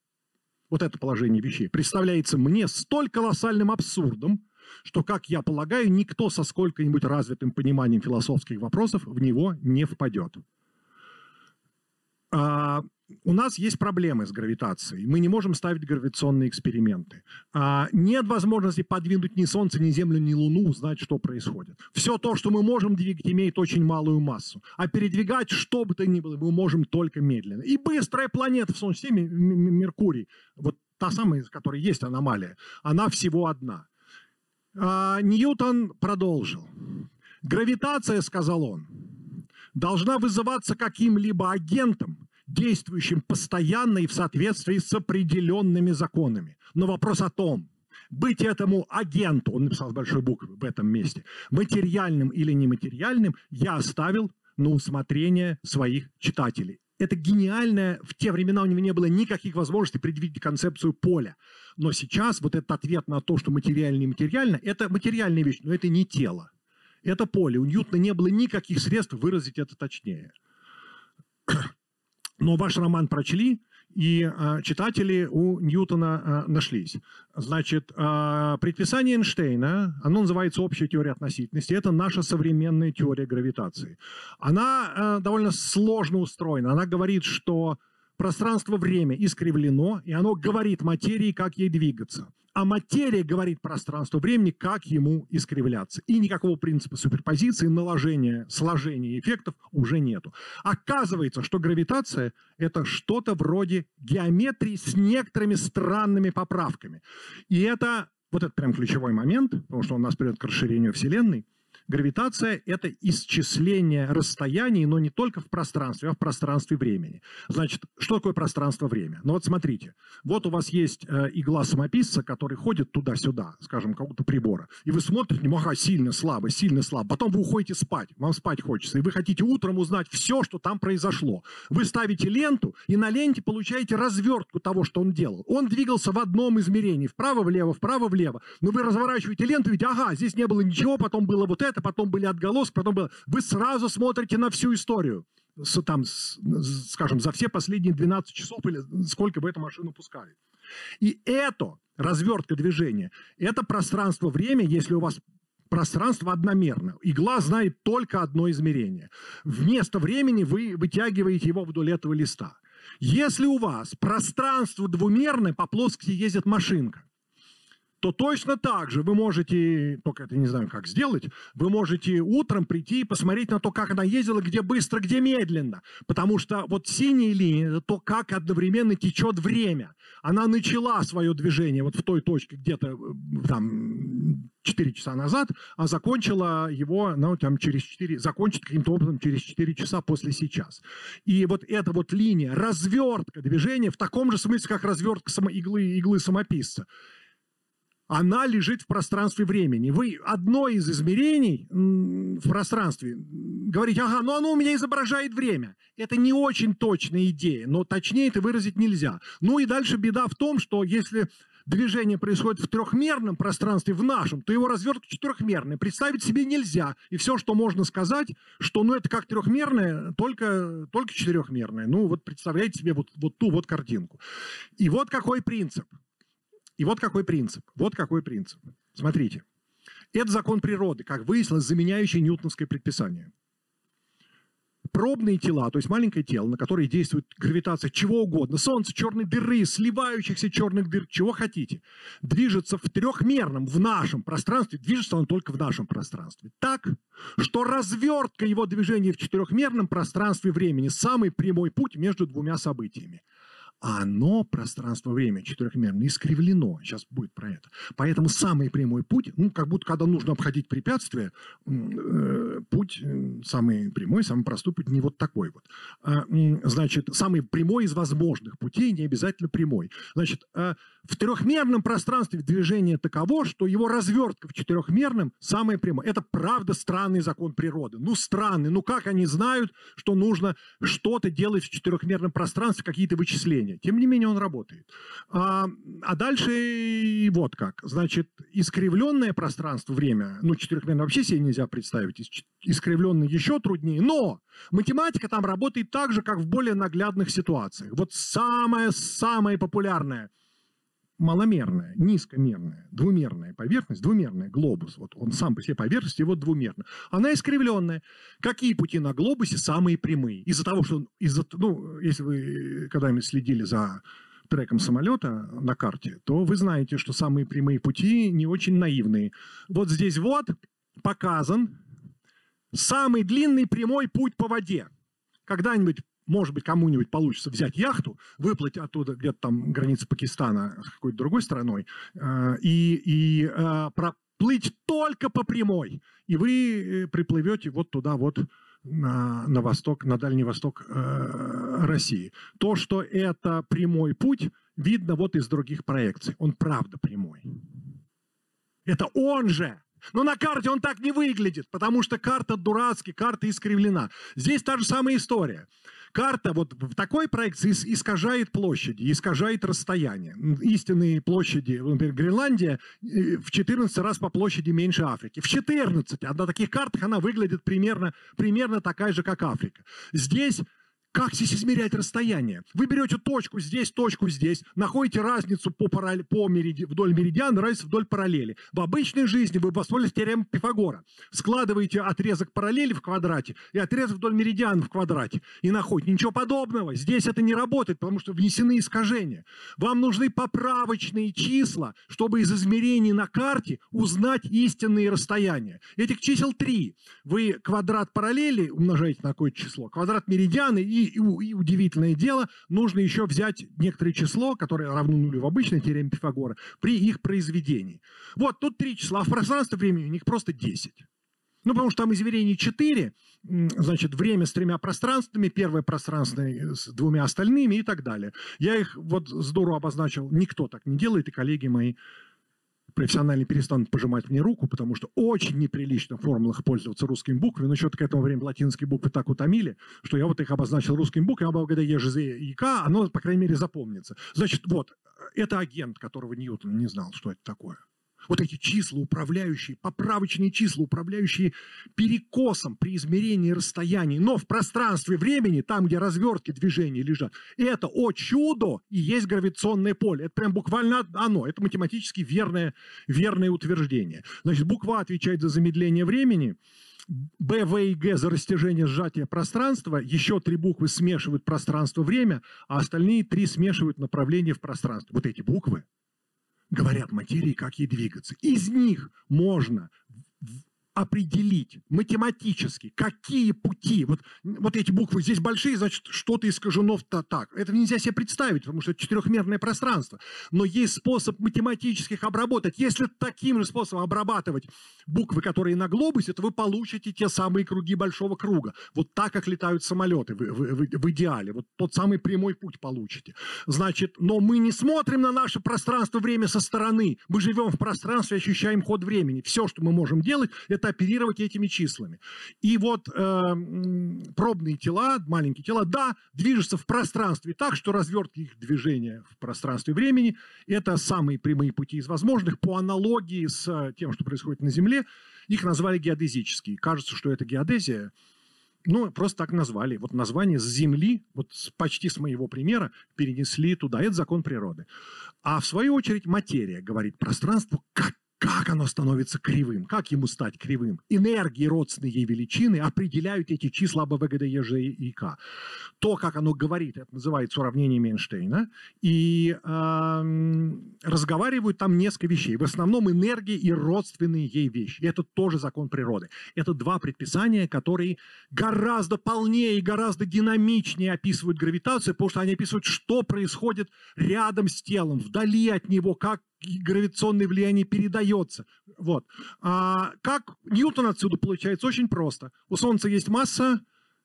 вот это положение вещей, представляется мне столь колоссальным абсурдом, что, как я полагаю, никто со сколько-нибудь развитым пониманием философских вопросов в него не впадет. У нас есть проблемы с гравитацией. Мы не можем ставить гравитационные эксперименты. А, нет возможности подвинуть ни Солнце, ни Землю, ни Луну, узнать, что происходит. Все то, что мы можем двигать, имеет очень малую массу. А передвигать что бы то ни было мы можем только медленно. И быстрая планета в Солнечной системе, Меркурий, вот та самая, из которой есть аномалия, она всего одна. А, Ньютон продолжил. Гравитация, сказал он, должна вызываться каким-либо агентом, действующим постоянно и в соответствии с определенными законами. Но вопрос о том, быть этому агенту, он написал с большой буквы в этом месте, материальным или нематериальным, я оставил на усмотрение своих читателей. Это гениальное, в те времена у него не было никаких возможностей предвидеть концепцию поля. Но сейчас вот этот ответ на то, что материально и нематериально, это материальная вещь, но это не тело. Это поле. У Ньютона не было никаких средств выразить это точнее. Но ваш роман прочли, и э, читатели у Ньютона э, нашлись. Значит, э, предписание Эйнштейна, оно называется «Общая теория относительности», это наша современная теория гравитации. Она э, довольно сложно устроена. Она говорит, что пространство-время искривлено, и оно говорит материи, как ей двигаться а материя говорит пространству времени, как ему искривляться. И никакого принципа суперпозиции, наложения, сложения эффектов уже нету. Оказывается, что гравитация – это что-то вроде геометрии с некоторыми странными поправками. И это, вот это прям ключевой момент, потому что он нас приведет к расширению Вселенной – Гравитация – это исчисление расстояний, но не только в пространстве, а в пространстве времени. Значит, что такое пространство-время? Ну вот смотрите, вот у вас есть э, игла самописца, который ходит туда-сюда, скажем, какого-то прибора, и вы смотрите, ага, сильно слабо, сильно слабо, потом вы уходите спать, вам спать хочется, и вы хотите утром узнать все, что там произошло. Вы ставите ленту, и на ленте получаете развертку того, что он делал. Он двигался в одном измерении, вправо-влево, вправо-влево, но вы разворачиваете ленту, видите, ага, здесь не было ничего, потом было вот это, это, потом были отголоски, потом было... Вы сразу смотрите на всю историю. С, там, с, скажем, за все последние 12 часов или сколько вы эту машину пускали. И это, развертка движения, это пространство-время, если у вас пространство одномерно. Игла знает только одно измерение. Вместо времени вы вытягиваете его вдоль этого листа. Если у вас пространство двумерное, по плоскости ездит машинка то точно так же вы можете, только это не знаю, как сделать, вы можете утром прийти и посмотреть на то, как она ездила, где быстро, где медленно. Потому что вот синяя линия – это то, как одновременно течет время. Она начала свое движение вот в той точке где-то э, там 4 часа назад, а закончила его ну, там, через 4, закончит каким-то образом через 4 часа после сейчас. И вот эта вот линия, развертка движения в таком же смысле, как развертка само, иглы, иглы самописца – она лежит в пространстве времени. Вы одно из измерений в пространстве говорите, ага, ну оно у меня изображает время. Это не очень точная идея, но точнее это выразить нельзя. Ну и дальше беда в том, что если движение происходит в трехмерном пространстве, в нашем, то его развертка четырехмерная. Представить себе нельзя. И все, что можно сказать, что ну это как трехмерное, только, только четырехмерное. Ну вот представляете себе вот, вот ту вот картинку. И вот какой принцип – И вот какой принцип. Вот какой принцип. Смотрите. Это закон природы, как выяснилось, заменяющий ньютоновское предписание пробные тела, то есть маленькое тело, на которое действует гравитация чего угодно, солнце, черной дыры, сливающихся черных дыр, чего хотите, движется в трехмерном, в нашем пространстве, движется он только в нашем пространстве. Так, что развертка его движения в четырехмерном пространстве времени – самый прямой путь между двумя событиями а оно, пространство-время четырехмерно, искривлено. Сейчас будет про это. Поэтому самый прямой путь, ну, как будто когда нужно обходить препятствие, э, путь э, самый прямой, самый простой путь не вот такой вот. А, значит, самый прямой из возможных путей, не обязательно прямой. Значит, э, в трехмерном пространстве движение таково, что его развертка в четырехмерном самое прямое. Это правда странный закон природы. Ну, странный. Ну, как они знают, что нужно что-то делать в четырехмерном пространстве, какие-то вычисления? Менее. Тем не менее, он работает. А, а дальше вот как. Значит, искривленное пространство, время, ну, четырехмерное вообще себе нельзя представить, искривленное еще труднее, но математика там работает так же, как в более наглядных ситуациях. Вот самое-самое популярное – маломерная, низкомерная, двумерная поверхность, двумерная, глобус, вот он сам по себе поверхность, вот двумерная, она искривленная. Какие пути на глобусе самые прямые? Из-за того, что, из-за, ну, если вы когда-нибудь следили за треком самолета на карте, то вы знаете, что самые прямые пути не очень наивные. Вот здесь вот показан самый длинный прямой путь по воде. Когда-нибудь может быть, кому-нибудь получится взять яхту, выплыть оттуда где-то там границы Пакистана с какой-то другой страной э, и, и э, проплыть только по прямой. И вы э, приплывете вот туда вот на, на восток, на Дальний Восток России. То, что это прямой путь, видно вот из других проекций. Он правда прямой. Это он же но на карте он так не выглядит, потому что карта дурацкий, карта искривлена. Здесь та же самая история. Карта вот такой проекции искажает площади, искажает расстояние. Истинные площади, например, Гренландия э, в 14 раз по площади меньше Африки. В 14. А на таких картах она выглядит примерно, примерно такая же, как Африка. Здесь как здесь измерять расстояние? Вы берете точку здесь, точку здесь, находите разницу по параллель, по мериди, вдоль меридиана, разницу вдоль параллели. В обычной жизни вы воспользуетесь теоремой Пифагора. Складываете отрезок параллели в квадрате и отрезок вдоль меридиана в квадрате. И находите. Ничего подобного. Здесь это не работает, потому что внесены искажения. Вам нужны поправочные числа, чтобы из измерений на карте узнать истинные расстояния. Этих чисел три. Вы квадрат параллели умножаете на какое-то число, квадрат меридиана и и, и удивительное дело, нужно еще взять некоторое число, которое равно нулю в обычной теореме Пифагора, при их произведении. Вот, тут три числа, а в пространстве времени у них просто 10. Ну, потому что там измерений 4, значит, время с тремя пространствами, первое пространство с двумя остальными и так далее. Я их вот здорово обозначил, никто так не делает, и коллеги мои профессионально перестанут пожимать мне руку, потому что очень неприлично в формулах пользоваться русскими буквами, но еще к этому времени латинские буквы так утомили, что я вот их обозначил русскими буквами, а благодаря ЕЖЗ и К, оно, по крайней мере, запомнится. Значит, вот, это агент, которого Ньютон не знал, что это такое вот эти числа, управляющие, поправочные числа, управляющие перекосом при измерении расстояний, но в пространстве времени, там, где развертки движения лежат, это, о чудо, и есть гравитационное поле. Это прям буквально оно. Это математически верное, верное утверждение. Значит, буква отвечает за замедление времени, Б, В и Г за растяжение сжатия пространства, еще три буквы смешивают пространство-время, а остальные три смешивают направление в пространстве. Вот эти буквы говорят материи, как ей двигаться. Из них можно определить математически, какие пути, вот, вот эти буквы здесь большие, значит, что-то искажено -то так. Это нельзя себе представить, потому что это четырехмерное пространство. Но есть способ математически их обработать. Если таким же способом обрабатывать буквы, которые на глобусе, то вы получите те самые круги большого круга. Вот так, как летают самолеты в, в, в, идеале. Вот тот самый прямой путь получите. Значит, но мы не смотрим на наше пространство-время со стороны. Мы живем в пространстве, ощущаем ход времени. Все, что мы можем делать, это оперировать этими числами. И вот э, пробные тела, маленькие тела, да, движутся в пространстве так, что развертки их движения в пространстве времени – это самые прямые пути из возможных. По аналогии с тем, что происходит на Земле, их назвали геодезические. Кажется, что это геодезия, Ну, просто так назвали. Вот название с Земли, вот почти с моего примера, перенесли туда. Это закон природы. А в свою очередь материя говорит, пространство как как оно становится кривым, как ему стать кривым. Энергии, родственные ей величины, определяют эти числа АБ, ВГД, ЕЖ и К. То, как оно говорит, это называется уравнение Эйнштейна. И э, разговаривают там несколько вещей. В основном энергии и родственные ей вещи. Это тоже закон природы. Это два предписания, которые гораздо полнее и гораздо динамичнее описывают гравитацию, потому что они описывают, что происходит рядом с телом, вдали от него, как гравитационное влияние передается. Вот. А как Ньютон отсюда получается? Очень просто. У Солнца есть масса,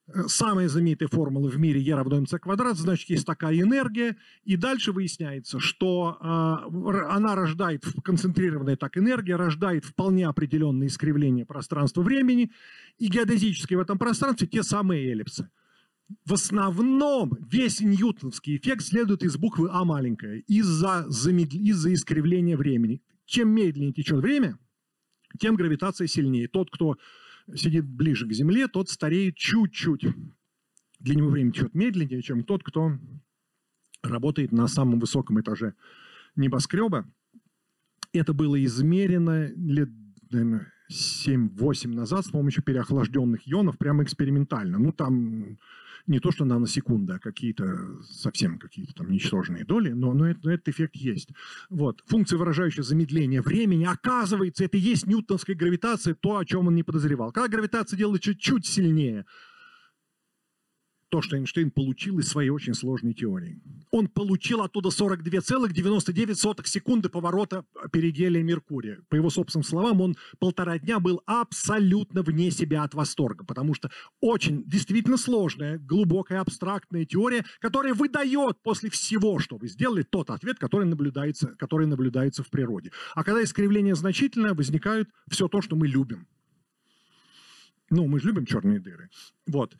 э, самая знаменитая формула в мире E равно mc квадрат, значит, есть такая энергия, и дальше выясняется, что э, она рождает, концентрированная так энергия, рождает вполне определенные искривления пространства-времени, и геодезические в этом пространстве те самые эллипсы в основном весь ньютоновский эффект следует из буквы А маленькая, из-за замедл... из искривления времени. Чем медленнее течет время, тем гравитация сильнее. Тот, кто сидит ближе к Земле, тот стареет чуть-чуть. Для него время течет медленнее, чем тот, кто работает на самом высоком этаже небоскреба. Это было измерено лет, наверное, 7-8 назад с помощью переохлажденных ионов, прямо экспериментально. Ну, там не то, что наносекунды, а какие-то совсем какие-то там ничтожные доли, но, но, это, но этот эффект есть. Вот. Функция, выражающая замедление времени, оказывается, это и есть ньютонская гравитация, то, о чем он не подозревал. Когда гравитация делает чуть-чуть сильнее, то, что Эйнштейн получил из своей очень сложной теории. Он получил оттуда 42,99 секунды поворота перигелия Меркурия. По его собственным словам, он полтора дня был абсолютно вне себя от восторга, потому что очень действительно сложная, глубокая, абстрактная теория, которая выдает после всего, что вы сделали, тот ответ, который наблюдается, который наблюдается в природе. А когда искривление значительное, возникает все то, что мы любим. Ну, мы же любим черные дыры. Вот.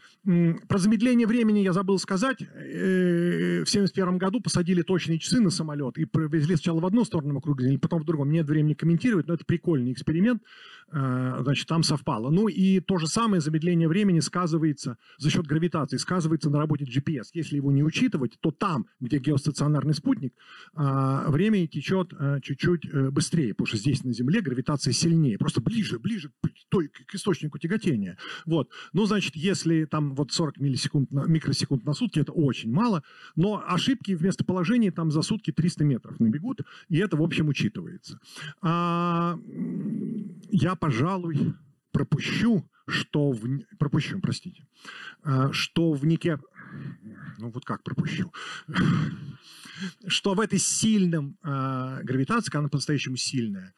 Про замедление времени я забыл сказать. Э, в 1971 году посадили точные часы на самолет и провезли сначала в одну сторону вокруг Земли, потом в другую. Нет времени комментировать, но это прикольный эксперимент. Э, значит, там совпало. Ну и то же самое замедление времени сказывается за счет гравитации, сказывается на работе GPS. Если его не учитывать, то там, где геостационарный спутник, э, время течет чуть-чуть быстрее, потому что здесь на Земле гравитация сильнее, просто ближе, ближе к источнику тяготения. Вот. Ну, значит, если там вот 40 миллисекунд, микросекунд на сутки, это очень мало, но ошибки в местоположении там за сутки 300 метров набегут, и это, в общем, учитывается. А, я, пожалуй, пропущу, что в... Пропущу, простите. А, что в Нике... Ну вот как пропущу? что в этой сильном э, гравитации, она по-настоящему сильная,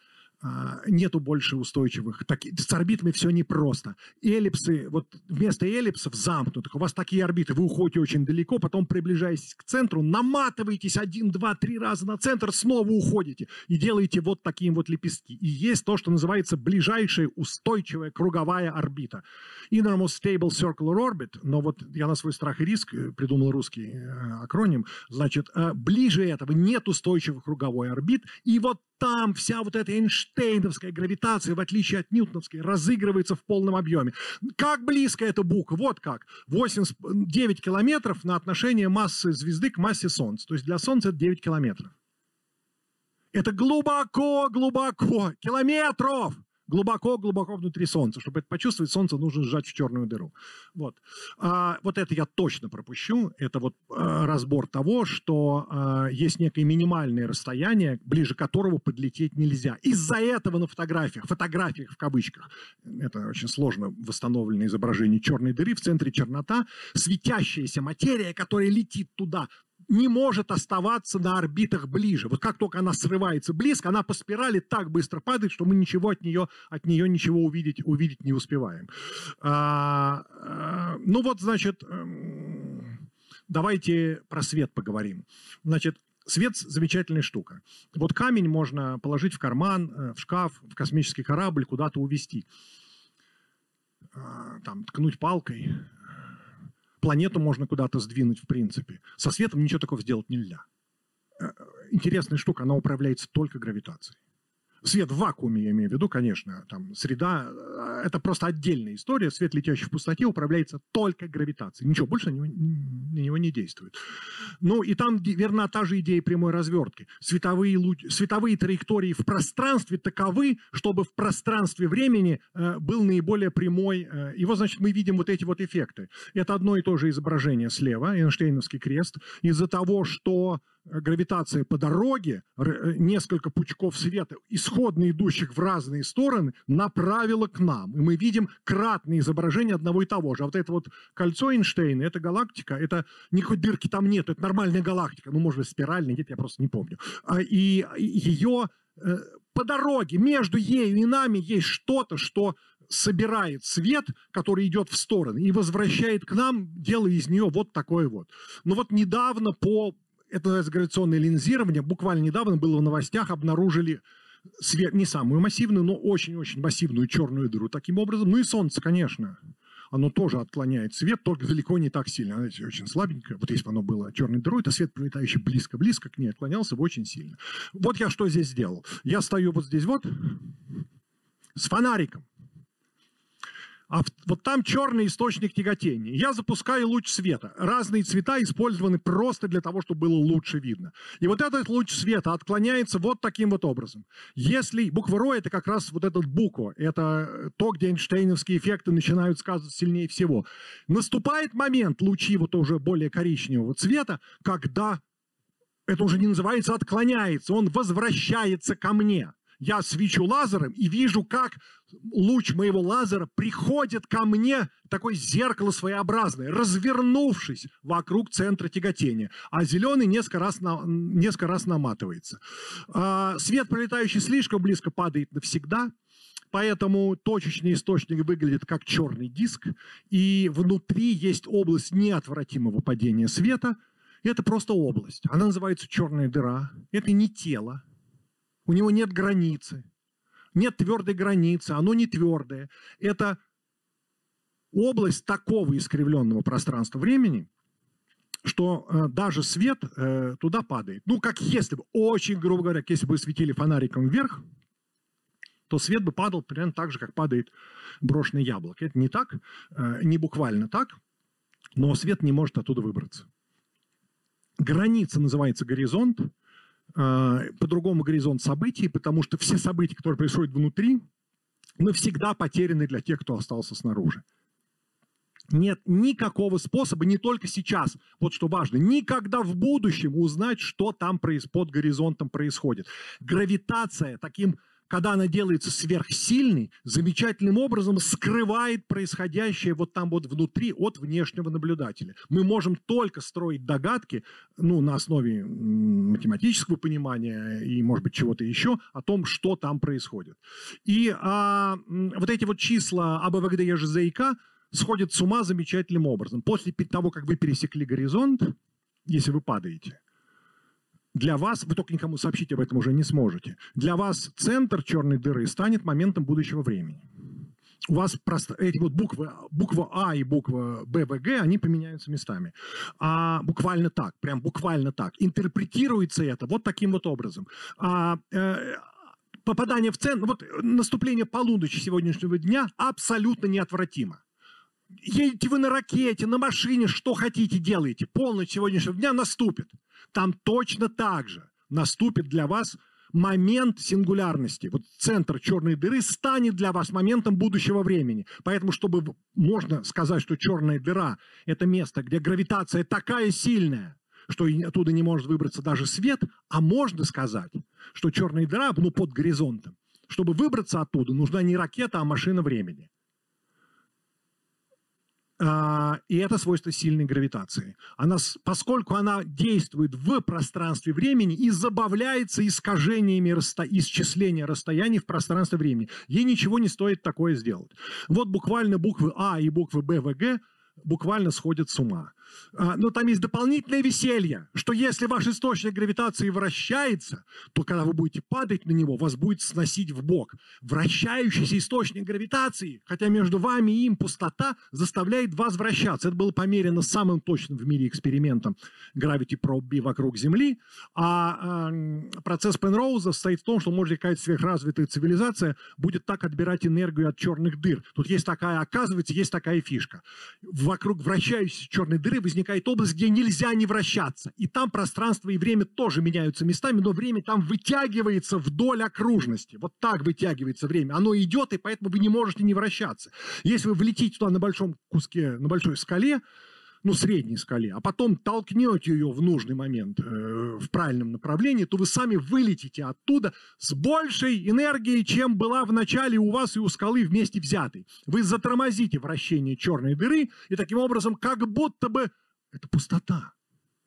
нету больше устойчивых. Так, с орбитами все непросто. Эллипсы, вот вместо эллипсов замкнутых, у вас такие орбиты, вы уходите очень далеко, потом приближаетесь к центру, наматываетесь один, два, три раза на центр, снова уходите и делаете вот такие вот лепестки. И есть то, что называется ближайшая устойчивая круговая орбита. Innermost Stable Circular Orbit, но вот я на свой страх и риск э, придумал русский э, акроним, значит, э, ближе этого нет устойчивых круговой орбит, и вот там вся вот эта Эйнштейновская гравитация, в отличие от ньютоновской, разыгрывается в полном объеме. Как близко эта буква? Вот как. 80, 9 километров на отношение массы звезды к массе Солнца. То есть для Солнца это 9 километров. Это глубоко, глубоко, километров глубоко-глубоко внутри Солнца. Чтобы это почувствовать, Солнце нужно сжать в черную дыру. Вот. А, вот это я точно пропущу. Это вот а, разбор того, что а, есть некое минимальное расстояние, ближе которого подлететь нельзя. Из-за этого на фотографиях, фотографиях в кавычках, это очень сложно восстановленное изображение черной дыры, в центре чернота, светящаяся материя, которая летит туда, не может оставаться на орбитах ближе. Вот как только она срывается близко, она по спирали так быстро падает, что мы ничего от нее, от нее ничего увидеть, увидеть не успеваем. А, а, ну вот, значит, эм, давайте про свет поговорим. Значит, Свет – замечательная штука. Вот камень можно положить в карман, э, в шкаф, в космический корабль, куда-то увезти. А, там, ткнуть палкой, планету можно куда-то сдвинуть, в принципе. Со светом ничего такого сделать нельзя. Э, интересная штука, она управляется только гравитацией. Свет в вакууме, я имею в виду, конечно, там среда, э, это просто отдельная история. Свет, летящий в пустоте, управляется только гравитацией. Ничего больше на него, на него не действует. Ну и там верна та же идея прямой развертки. Световые, луч, световые траектории в пространстве таковы, чтобы в пространстве времени э, был наиболее прямой. Э, его, значит, мы видим вот эти вот эффекты. Это одно и то же изображение слева, Эйнштейновский крест. Из-за того, что гравитация по дороге, э, несколько пучков света, исходно идущих в разные стороны, направила к нам. И мы видим кратное изображение одного и того же. А вот это вот кольцо Эйнштейна, это галактика, это никакой дырки там нет, это нормальная галактика. Ну, может быть, спиральная, нет, я просто не помню. А, и ее э, по дороге между ею и нами есть что-то, что собирает свет, который идет в стороны, и возвращает к нам, делая из нее вот такое вот. Но вот недавно по это называется гравитационное линзирование. Буквально недавно было в новостях, обнаружили свет, не самую массивную, но очень-очень массивную черную дыру таким образом. Ну и Солнце, конечно. Оно тоже отклоняет свет, только далеко не так сильно. Оно очень слабенькое. Вот если бы оно было черной дырой, то свет, прилетающий близко-близко к ней, отклонялся бы очень сильно. Вот я что здесь сделал. Я стою вот здесь вот с фонариком. А вот там черный источник тяготения. Я запускаю луч света. Разные цвета использованы просто для того, чтобы было лучше видно. И вот этот луч света отклоняется вот таким вот образом. Если буква РО это как раз вот этот буква, это то, где Эйнштейновские эффекты начинают сказываться сильнее всего. Наступает момент, лучи вот уже более коричневого цвета, когда это уже не называется отклоняется, он возвращается ко мне я свечу лазером и вижу, как луч моего лазера приходит ко мне, такое зеркало своеобразное, развернувшись вокруг центра тяготения, а зеленый несколько раз, на, несколько раз наматывается. А, свет, пролетающий слишком близко, падает навсегда, Поэтому точечный источник выглядит как черный диск, и внутри есть область неотвратимого падения света. Это просто область. Она называется черная дыра. Это не тело, у него нет границы. Нет твердой границы, оно не твердое. Это область такого искривленного пространства времени, что э, даже свет э, туда падает. Ну, как если бы, очень грубо говоря, если бы светили фонариком вверх, то свет бы падал примерно так же, как падает брошенное яблоко. Это не так, э, не буквально так, но свет не может оттуда выбраться. Граница называется горизонт, по-другому горизонт событий, потому что все события, которые происходят внутри, навсегда потеряны для тех, кто остался снаружи. Нет никакого способа, не только сейчас, вот что важно, никогда в будущем узнать, что там под горизонтом происходит. Гравитация таким когда она делается сверхсильной, замечательным образом скрывает происходящее вот там вот внутри от внешнего наблюдателя. Мы можем только строить догадки, ну, на основе математического понимания и, может быть, чего-то еще о том, что там происходит. И а, вот эти вот числа АБВГД, ЕЖЗ и К сходят с ума замечательным образом. После того, как вы пересекли горизонт, если вы падаете, для вас, вы только никому сообщить об этом уже не сможете, для вас центр черной дыры станет моментом будущего времени. У вас просто эти вот буквы, буква А и буква Б, В, Г, они поменяются местами. А буквально так, прям буквально так. Интерпретируется это вот таким вот образом. А, э, попадание в центр, вот наступление полуночи сегодняшнего дня абсолютно неотвратимо. Едете вы на ракете, на машине, что хотите, делаете. Полночь сегодняшнего дня наступит. Там точно так же наступит для вас момент сингулярности. Вот центр черной дыры станет для вас моментом будущего времени. Поэтому, чтобы можно сказать, что черная дыра – это место, где гравитация такая сильная, что оттуда не может выбраться даже свет, а можно сказать, что черная дыра, ну, под горизонтом, чтобы выбраться оттуда, нужна не ракета, а машина времени. А, и это свойство сильной гравитации. Она, поскольку она действует в пространстве времени и забавляется искажениями расто... исчисления расстояний в пространстве времени, ей ничего не стоит такое сделать. Вот буквально буквы А и буквы Б, В, Г буквально сходят с ума. А, но там есть дополнительное веселье, что если ваш источник гравитации вращается, то когда вы будете падать на него, вас будет сносить в бок. Вращающийся источник гравитации, хотя между вами и им пустота, заставляет вас вращаться. Это было померено самым точным в мире экспериментом Gravity Probe B вокруг Земли. А э, процесс Пенроуза состоит в том, что может какая-то сверхразвитая цивилизация будет так отбирать энергию от черных дыр. Тут есть такая, оказывается, есть такая фишка. Вокруг вращающейся черной дыры возникает область, где нельзя не вращаться. И там пространство и время тоже меняются местами, но время там вытягивается вдоль окружности. Вот так вытягивается время. Оно идет, и поэтому вы не можете не вращаться. Если вы влетите туда на большом куске, на большой скале, ну, средней скале, а потом толкнете ее в нужный момент э, в правильном направлении, то вы сами вылетите оттуда с большей энергией, чем была в начале у вас и у скалы вместе взятой. Вы затормозите вращение черной дыры, и таким образом как будто бы это пустота.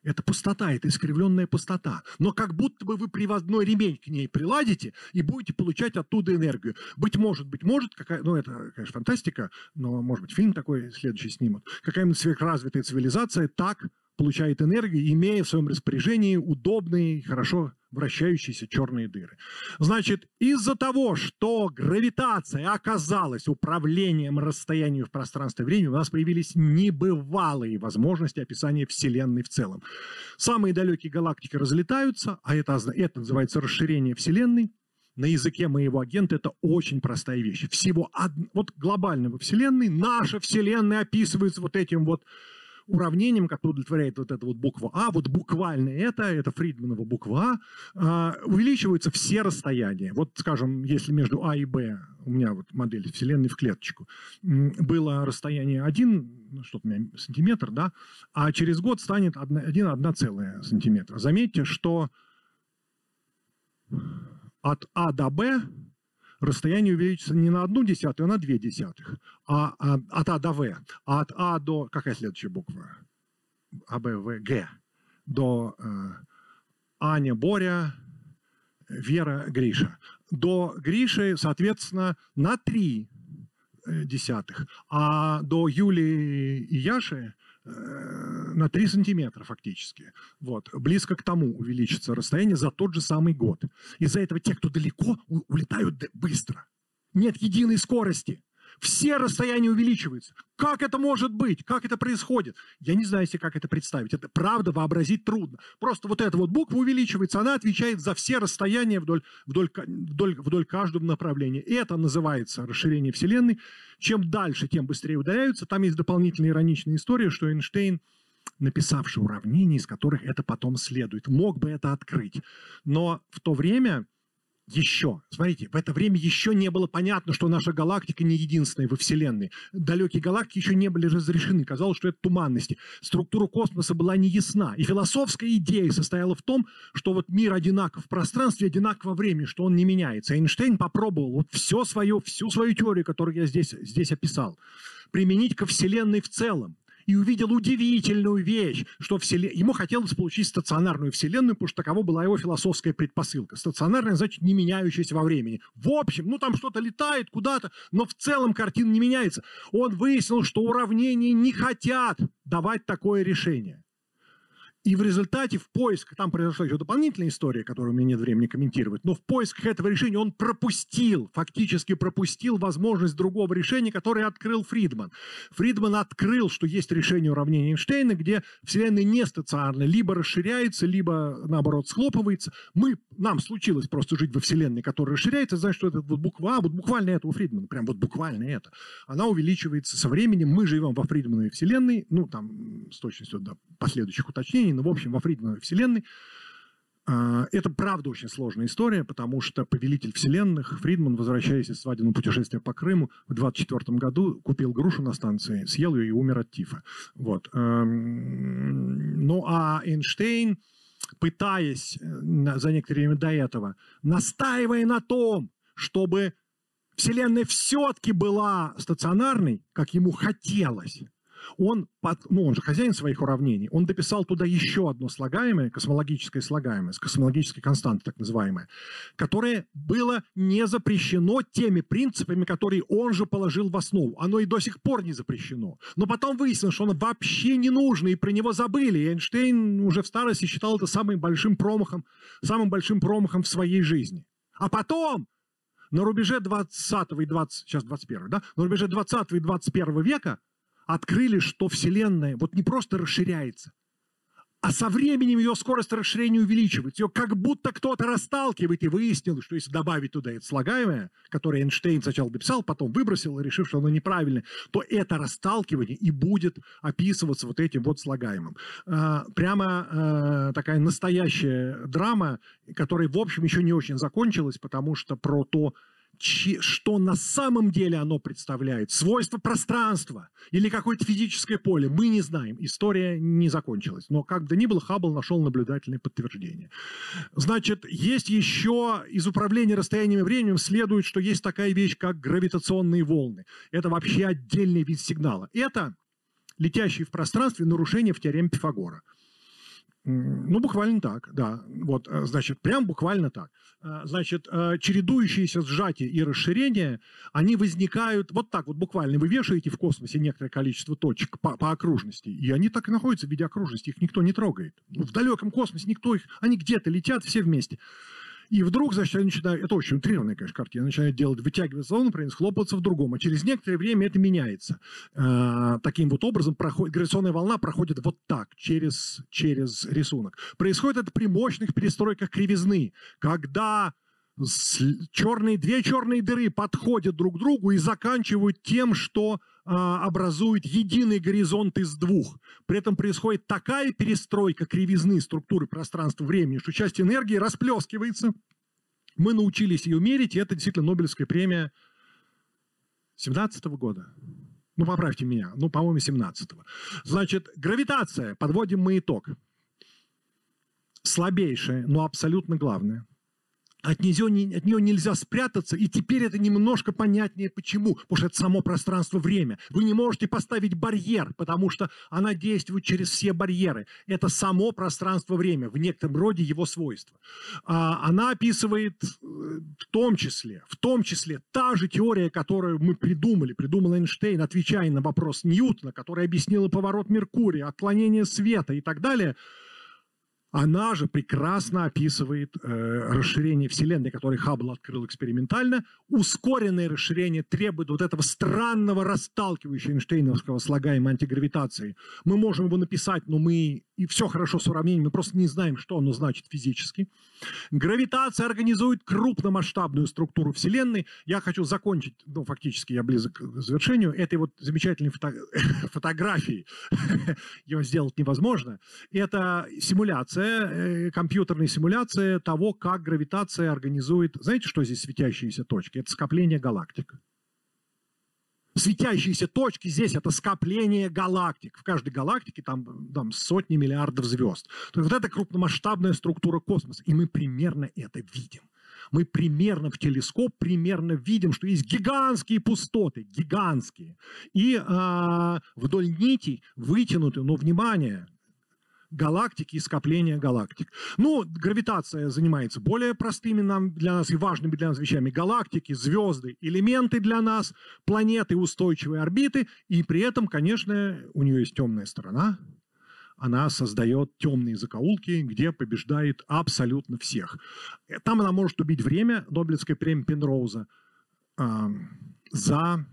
Это пустота, это искривленная пустота. Но как будто бы вы приводной ремень к ней приладите и будете получать оттуда энергию. Быть может, быть может, какая, ну это, конечно, фантастика, но может быть фильм такой следующий снимут. Какая-нибудь сверхразвитая цивилизация так получает энергию, имея в своем распоряжении удобные, хорошо вращающиеся черные дыры. Значит, из-за того, что гравитация оказалась управлением расстоянием в пространстве и времени, у нас появились небывалые возможности описания Вселенной в целом. Самые далекие галактики разлетаются, а это, это называется расширение Вселенной. На языке моего агента это очень простая вещь. Всего од... вот глобально во Вселенной, наша Вселенная описывается вот этим вот уравнением, которое удовлетворяет вот эта вот буква А, вот буквально это, это Фридманова буква А, увеличиваются все расстояния. Вот, скажем, если между А и Б, у меня вот модель Вселенной в клеточку, было расстояние 1, ну, что-то у меня сантиметр, да, а через год станет 1,1 сантиметра. Заметьте, что от А до Б расстояние увеличится не на одну десятую, а на две десятых. А, а, от А до В. А от А до... Какая следующая буква? А, Б, В, Г. До э, Аня, Боря, Вера, Гриша. До Гриши, соответственно, на три э, десятых. А до Юли и Яши на 3 сантиметра фактически. Вот. Близко к тому увеличится расстояние за тот же самый год. Из-за этого те, кто далеко, улетают быстро. Нет единой скорости. Все расстояния увеличиваются. Как это может быть? Как это происходит? Я не знаю, себе, как это представить. Это правда вообразить трудно. Просто вот эта вот буква увеличивается, она отвечает за все расстояния вдоль, вдоль, вдоль, вдоль каждого направления. И это называется расширение Вселенной. Чем дальше, тем быстрее удаляются. Там есть дополнительная ироничная история, что Эйнштейн написавший уравнения, из которых это потом следует. Мог бы это открыть. Но в то время еще, смотрите, в это время еще не было понятно, что наша галактика не единственная во Вселенной. Далекие галактики еще не были разрешены. Казалось, что это туманности. Структура космоса была не ясна. И философская идея состояла в том, что вот мир одинаков в пространстве, одинак во времени, что он не меняется. Эйнштейн попробовал вот все свое, всю свою теорию, которую я здесь, здесь описал, применить ко Вселенной в целом и увидел удивительную вещь, что вселен... ему хотелось получить стационарную вселенную, потому что такова была его философская предпосылка. Стационарная, значит, не меняющаяся во времени. В общем, ну там что-то летает куда-то, но в целом картина не меняется. Он выяснил, что уравнения не хотят давать такое решение. И в результате в поиск, там произошла еще дополнительная история, которую у меня нет времени комментировать, но в поисках этого решения он пропустил, фактически пропустил возможность другого решения, которое открыл Фридман. Фридман открыл, что есть решение уравнения Эйнштейна, где Вселенная не стационарна, либо расширяется, либо наоборот схлопывается. Мы, нам случилось просто жить во Вселенной, которая расширяется, знаешь, что это вот буква А, вот буквально это у Фридмана, прям вот буквально это. Она увеличивается со временем, мы живем во Фридмановой Вселенной, ну там с точностью до последующих уточнений, но, в общем, во Фридмановой вселенной. А, это, правда, очень сложная история, потому что повелитель вселенных Фридман, возвращаясь из свадебного путешествия по Крыму, в 24 году купил грушу на станции, съел ее и умер от тифа. Вот. Эм, ну, а Эйнштейн, пытаясь э, за некоторое время до этого, настаивая на том, чтобы Вселенная все-таки была стационарной, как ему хотелось, он, под, ну, он же хозяин своих уравнений, он дописал туда еще одно слагаемое, космологическое слагаемое, космологической константы так называемое, которое было не запрещено теми принципами, которые он же положил в основу. Оно и до сих пор не запрещено. Но потом выяснилось, что оно вообще не нужно, и про него забыли. И Эйнштейн уже в старости считал это самым большим промахом, самым большим промахом в своей жизни. А потом на рубеже 20 и 20, сейчас 21, да, на рубеже 20 и 21 века открыли, что Вселенная вот не просто расширяется, а со временем ее скорость расширения увеличивается. Ее как будто кто-то расталкивает. И выяснилось, что если добавить туда это слагаемое, которое Эйнштейн сначала дописал, потом выбросил, решив, что оно неправильное, то это расталкивание и будет описываться вот этим вот слагаемым. А, прямо а, такая настоящая драма, которая, в общем, еще не очень закончилась, потому что про то, что на самом деле оно представляет, свойство пространства или какое-то физическое поле, мы не знаем. История не закончилась. Но как бы ни было, Хаббл нашел наблюдательное подтверждение. Значит, есть еще из управления расстоянием и временем следует, что есть такая вещь, как гравитационные волны. Это вообще отдельный вид сигнала. Это летящие в пространстве нарушения в теореме Пифагора. Ну, буквально так, да. Вот, э, значит, прям буквально так. Э, значит, э, чередующиеся сжатия и расширения, они возникают вот так вот буквально. Вы вешаете в космосе некоторое количество точек по, по окружности, и они так и находятся в виде окружности, их никто не трогает. В далеком космосе никто их, они где-то летят все вместе. И вдруг, значит, они начинают, это очень утрированная, конечно, картина, начинают делать, вытягиваться в например, схлопываться в другом. А через некоторое время это меняется. Э, таким вот образом проходит, гравитационная волна проходит вот так, через, через рисунок. Происходит это при мощных перестройках кривизны, когда черные, две черные дыры подходят друг к другу и заканчивают тем, что а, образует единый горизонт из двух. При этом происходит такая перестройка кривизны структуры пространства-времени, что часть энергии расплескивается. Мы научились ее мерить, и это действительно Нобелевская премия 17 -го года. Ну, поправьте меня, ну, по-моему, 17-го. Значит, гравитация, подводим мы итог. Слабейшая, но абсолютно главная от нее, от нее нельзя спрятаться, и теперь это немножко понятнее почему. Потому что это само пространство-время. Вы не можете поставить барьер, потому что она действует через все барьеры. Это само пространство-время, в некотором роде его свойства. А, она описывает э, в том числе, в том числе та же теория, которую мы придумали, придумал Эйнштейн, отвечая на вопрос Ньютона, который объяснила поворот Меркурия, отклонение света и так далее – она же прекрасно описывает э, расширение Вселенной, которое Хаббл открыл экспериментально. Ускоренное расширение требует вот этого странного расталкивающего Эйнштейновского слагаемой антигравитации. Мы можем его написать, но мы и все хорошо с уравнением, мы просто не знаем, что оно значит физически. Гравитация организует крупномасштабную структуру Вселенной. Я хочу закончить, ну, фактически я близок к завершению, этой вот замечательной фото фотографии. Ее сделать невозможно. Это симуляция, э, компьютерная симуляция того, как гравитация организует... Знаете, что здесь светящиеся точки? Это скопление галактик светящиеся точки здесь это скопление галактик. В каждой галактике там, там сотни миллиардов звезд. То есть вот это крупномасштабная структура космоса. И мы примерно это видим. Мы примерно в телескоп примерно видим, что есть гигантские пустоты, гигантские. И э, вдоль нитей вытянуты, но внимание, галактики и скопления галактик. Ну, гравитация занимается более простыми нам, для нас и важными для нас вещами. Галактики, звезды, элементы для нас, планеты, устойчивые орбиты. И при этом, конечно, у нее есть темная сторона. Она создает темные закоулки, где побеждает абсолютно всех. Там она может убить время, Нобелевская премия Пенроуза, э, за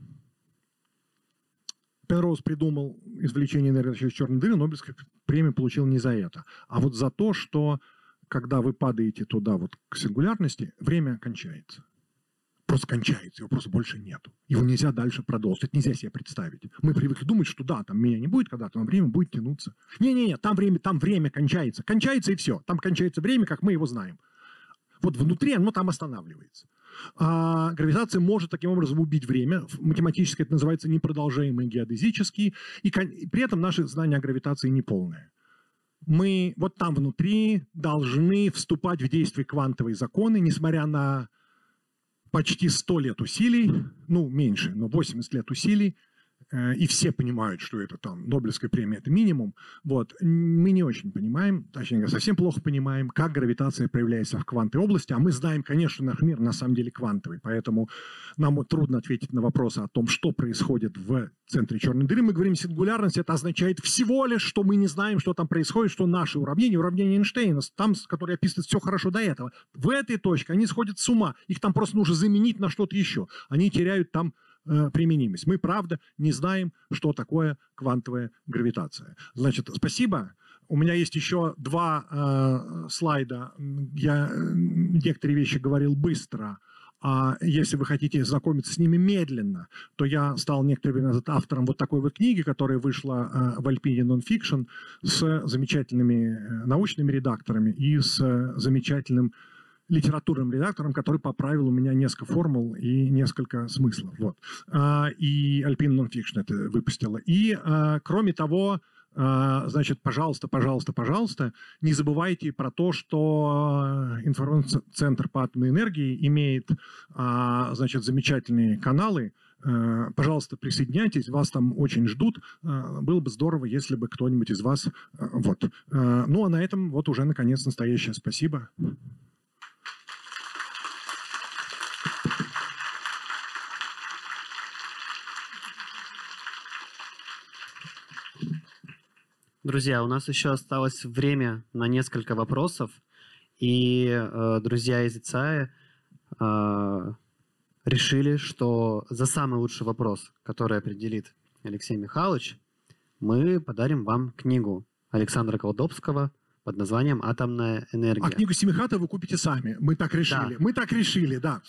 Пенроуз придумал извлечение энергии через черной дыры, Нобелевскую премию получил не за это, а вот за то, что когда вы падаете туда вот к сингулярности, время кончается. Просто кончается, его просто больше нету. Его нельзя дальше продолжить, это нельзя себе представить. Мы привыкли думать, что да, там меня не будет когда-то, но время будет тянуться. Не-не-не, там время, там время кончается. Кончается и все. Там кончается время, как мы его знаем. Вот внутри оно там останавливается. А гравитация может таким образом убить время. Математически это называется непродолжаемый геодезический. И, при этом наши знания о гравитации неполные. Мы вот там внутри должны вступать в действие квантовые законы, несмотря на почти 100 лет усилий, ну меньше, но 80 лет усилий, и все понимают, что это там Нобелевская премия, это минимум, вот, мы не очень понимаем, точнее, совсем плохо понимаем, как гравитация проявляется в квантовой области, а мы знаем, конечно, наш мир на самом деле квантовый, поэтому нам трудно ответить на вопросы о том, что происходит в центре черной дыры. Мы говорим сингулярность, это означает всего лишь, что мы не знаем, что там происходит, что наши уравнения, уравнения Эйнштейна, там, которые описывают все хорошо до этого, в этой точке они сходят с ума, их там просто нужно заменить на что-то еще. Они теряют там Э, применимость. Мы, правда, не знаем, что такое квантовая гравитация. Значит, спасибо. У меня есть еще два э, слайда. Я э, некоторые вещи говорил быстро. А если вы хотите знакомиться с ними медленно, то я стал некоторое время назад автором вот такой вот книги, которая вышла э, в Alpine Nonfiction с замечательными э, научными редакторами и с э, замечательным литературным редактором, который поправил у меня несколько формул и несколько смыслов. Вот. А, и Alpine Nonfiction это выпустила. И, а, кроме того, а, значит, пожалуйста, пожалуйста, пожалуйста, не забывайте про то, что информационный по атомной энергии имеет, значит, замечательные каналы, Пожалуйста, присоединяйтесь, вас там очень ждут. Было бы здорово, если бы кто-нибудь из вас... Вот. Ну, а на этом вот уже, наконец, настоящее спасибо. Друзья, у нас еще осталось время на несколько вопросов. И э, друзья из ИЦАИ э, решили, что за самый лучший вопрос, который определит Алексей Михайлович, мы подарим вам книгу Александра Колдобского под названием «Атомная энергия». А книгу Семихата вы купите сами. Мы так решили. Да. Мы так решили, да.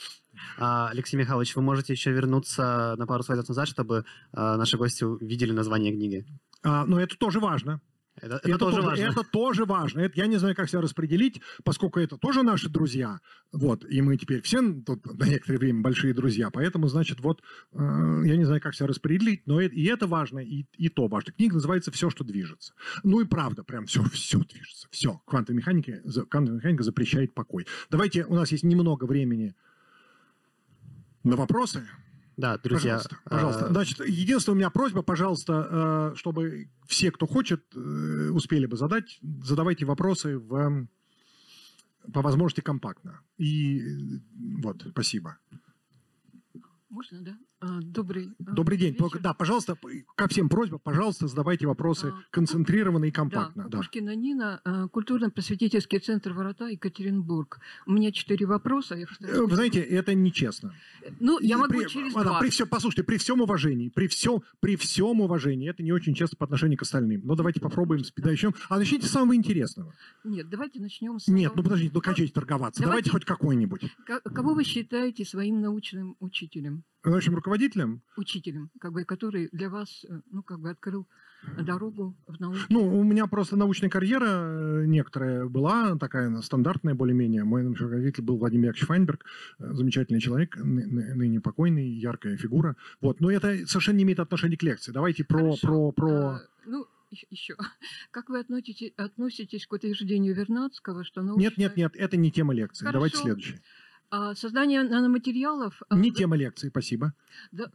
А, Алексей Михайлович, вы можете еще вернуться на пару слайдов назад, чтобы а, наши гости увидели название книги. А, но это тоже важно. Это, это, это, тоже, важно. это тоже важно. Это, я не знаю, как себя распределить, поскольку это тоже наши друзья. Вот, и мы теперь все тут на некоторое время большие друзья. Поэтому, значит, вот, э, я не знаю, как себя распределить, но это, и это важно, и, и то важно. Книга называется «Все, что движется». Ну и правда, прям все, все движется. Все. Квантовая механика, квантовая механика запрещает покой. Давайте, у нас есть немного времени на вопросы. Да, друзья. Пожалуйста, пожалуйста. А... Значит, единственная у меня просьба, пожалуйста, э, чтобы все, кто хочет, э, успели бы задать, задавайте вопросы в, по возможности компактно. И э, вот, спасибо. Можно, да? А, добрый, а, Добрый день. Вечер. Да, пожалуйста, ко всем просьба, пожалуйста, задавайте вопросы а, концентрированно и компактно. Да, да. Нина, культурно-просветительский центр «Ворота», Екатеринбург. У меня четыре вопроса. Я э, Вы знаете, это нечестно. Ну, я могу при, через два. При все, послушайте, при всем уважении, при всем, при всем уважении, это не очень честно по отношению к остальным. Но давайте попробуем, да. начнем. А начните с самого интересного. Нет, давайте начнем с... Нет, ну подождите, ну кончайте торговаться. Давайте, давайте хоть какой-нибудь. Кого вы считаете своим научным учителем? Научным руководителем? Учителем, как бы, который для вас, э, ну, как бы открыл дорогу в науке. Ну, у меня просто научная карьера э, некоторая была, такая стандартная более-менее. Мой руководитель был Владимир Яковлевич Файнберг, э, замечательный человек, ныне покойный, яркая фигура. Вот. Но это совершенно не имеет отношения к лекции. Давайте про... Хорошо. про, про... А, ну, еще. Как вы относитесь, относитесь к утверждению Вернадского, что научная... Нет, нет, нет, это не тема лекции. Хорошо. Давайте следующий. А создание наноматериалов... А, не тема лекции, спасибо. Да.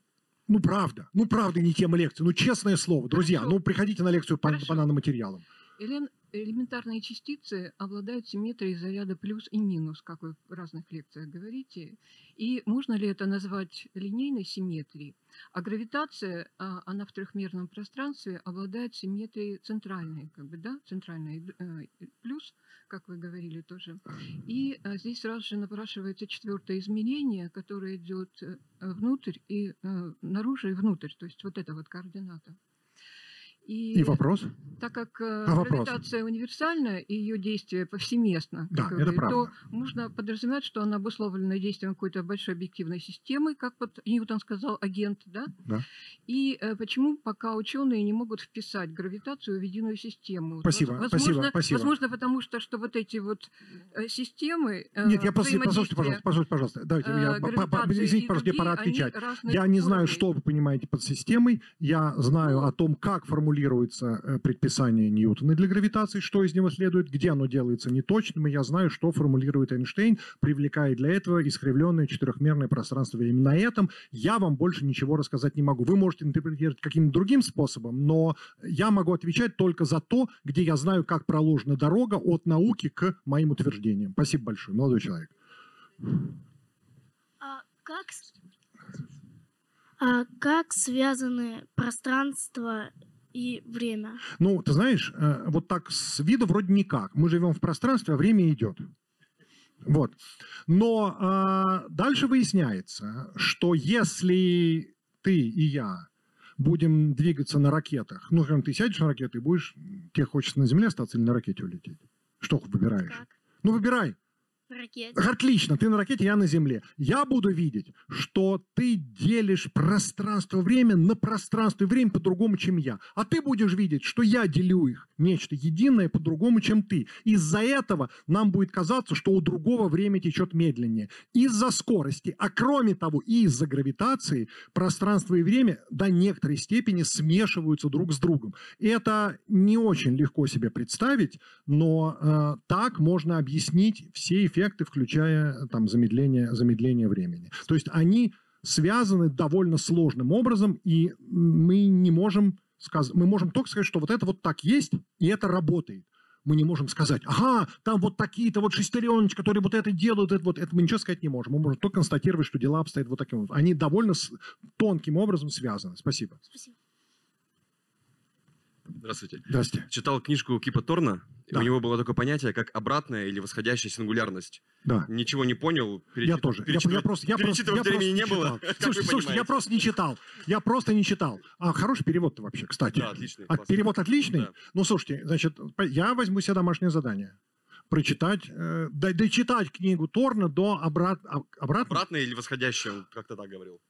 Ну, правда. Ну, правда, не тема лекции. Ну, честное слово, друзья. Хорошо. Ну, приходите на лекцию по, по наноматериалам. Элен, элементарные частицы обладают симметрией заряда плюс и минус, как вы в разных лекциях говорите. И можно ли это назвать линейной симметрией? А гравитация, а, она в трехмерном пространстве обладает симметрией центральной, как бы, да, центральной э, плюс, как вы говорили тоже. И а, здесь сразу же напрашивается четвертое измерение, которое идет э, внутрь и э, наружу и внутрь, то есть вот эта вот координата. И, и вопрос? Так как э, а гравитация вопрос? универсальна и ее действие повсеместно, да, это правда. то можно подразумевать, что она обусловлена действием какой-то большой объективной системы, как вот Ньютон сказал, агент, да? да. И э, почему пока ученые не могут вписать гравитацию в единую систему? Спасибо, возможно, спасибо, спасибо. Возможно, потому что, что вот эти вот э, системы... Э, Нет, я послушайте, пожалуйста, послушайте, пожалуйста. Давайте, э, я, по, по, извините, пожалуйста, мне пора отвечать. Я не знаю, что вы понимаете под системой, я знаю о том, как формулировать формулируется э, предписание Ньютона для гравитации, что из него следует, где оно делается неточным, и я знаю, что формулирует Эйнштейн, привлекая для этого искривленное четырехмерное пространство времени. На этом я вам больше ничего рассказать не могу. Вы можете интерпретировать каким-то другим способом, но я могу отвечать только за то, где я знаю, как проложена дорога от науки к моим утверждениям. Спасибо большое, молодой человек. А как, а как связаны пространство и время? Ну, ты знаешь, э, вот так с виду вроде никак. Мы живем в пространстве, а время идет. Вот. Но э, дальше выясняется, что если ты и я будем двигаться на ракетах, ну, скажем, ты сядешь на ракету и будешь, тебе хочется на Земле остаться или на ракете улететь? Что выбираешь? Как? Ну, выбирай. Ракете. Отлично, ты на ракете, я на Земле. Я буду видеть, что ты делишь пространство-время на пространство и время по-другому, чем я. А ты будешь видеть, что я делю их нечто единое по-другому, чем ты. Из-за этого нам будет казаться, что у другого время течет медленнее. Из-за скорости, а кроме того, и из-за гравитации пространство и время до некоторой степени смешиваются друг с другом. Это не очень легко себе представить, но э, так можно объяснить все эффекты, включая там, замедление, замедление времени. То есть они связаны довольно сложным образом, и мы не можем сказ... мы можем только сказать, что вот это вот так есть, и это работает. Мы не можем сказать, ага, там вот такие-то вот шестереночки, которые вот это делают, это вот, это мы ничего сказать не можем. Мы можем только констатировать, что дела обстоят вот таким образом. Они довольно тонким образом связаны. Спасибо. Спасибо. Здравствуйте. Здравствуйте. Читал книжку Кипа Торна, Да. у него было такое понятие, как обратная или восходящая сингулярность. Да. Ничего не понял. Я перечит- тоже. Я, перечитывать- я просто, я просто, я времени не просто было. Слушайте, слушайте, я просто не читал. Я просто не читал. А хороший перевод-то вообще, кстати. Да, отличный. А перевод отличный? Да. Ну, слушайте, значит, я возьму себе домашнее задание. Прочитать, э, дочитать книгу Торна до обрат, об- обратно. Обратная или восходящая, он как-то так говорил.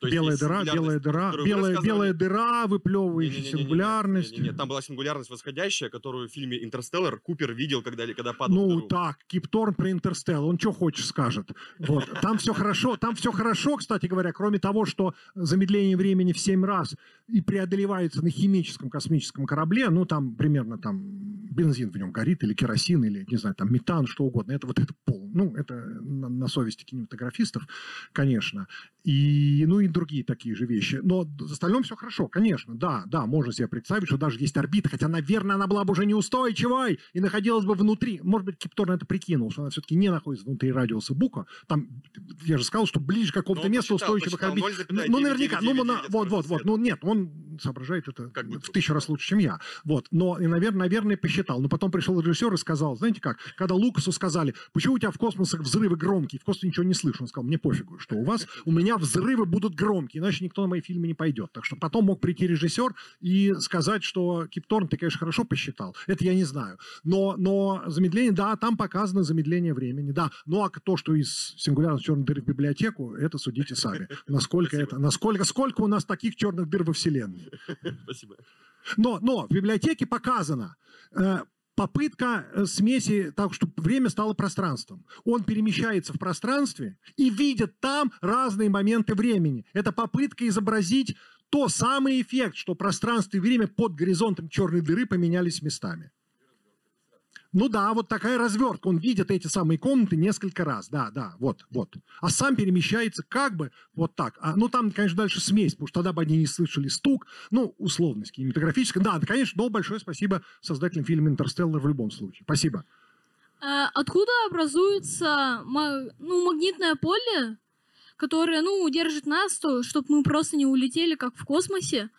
То белая есть дыра, белая дыра, белая, белая дыра, выплевывающая сингулярность. не-не-не, Там была сингулярность восходящая, которую в фильме «Интерстеллар» Купер видел, когда, когда падал Ну дыру. так, Кип Торн про Интерстелл, он что хочешь скажет. Вот. Там все хорошо, там все хорошо, кстати говоря, кроме того, что замедление времени в 7 раз и преодолевается на химическом космическом корабле, ну там примерно там бензин в нем горит, или керосин, или, не знаю, там метан, что угодно. Это вот это пол. Ну, это на, на совести кинематографистов, конечно. И, ну и другие такие же вещи. Но в остальном все хорошо, конечно, да, да, можно себе представить, что даже есть орбита, хотя, наверное, она была бы уже неустойчивой и находилась бы внутри. Может быть, Кипторн это прикинул, что она все-таки не находится внутри радиуса Бука. Там, я же сказал, что ближе к какому-то Но он месту посчитал, устойчивых орбит. 0,99999 Ну, наверняка, ну, от вот, вот, вот, ну, нет, он соображает это в тысячу раз лучше, чем я. Вот, но, наверное, наверное, посчитал. Но потом пришел режиссер и сказал, знаете как, когда Лукасу сказали, почему у тебя в космосах взрывы громкие, в космосе ничего не слышу. Он сказал, мне пофигу, что у вас, у меня взрывы будут громкие, иначе никто на мои фильмы не пойдет. Так что потом мог прийти режиссер и сказать, что Кипторн, ты, конечно, хорошо посчитал. Это я не знаю. Но, но замедление, да, там показано замедление времени, да. Ну, а то, что из сингулярной черной дыры в библиотеку, это судите сами. Насколько Спасибо. это, насколько, сколько у нас таких черных дыр во Вселенной. Спасибо. Но, но в библиотеке показано э, попытка э, смеси так, чтобы время стало пространством. Он перемещается в пространстве и видит там разные моменты времени. Это попытка изобразить то самый эффект, что пространство и время под горизонтом черной дыры поменялись местами. Ну да, вот такая развертка. Он видит эти самые комнаты несколько раз. Да, да, вот, вот. А сам перемещается как бы вот так. А, ну там, конечно, дальше смесь, потому что тогда бы они не слышали стук. Ну, условность кинематографическая. Да, конечно, но большое спасибо создателям фильма «Интерстеллар» в любом случае. Спасибо. Э, Откуда образуется ну, магнитное поле, которое ну, держит нас, чтобы мы просто не улетели, как в космосе?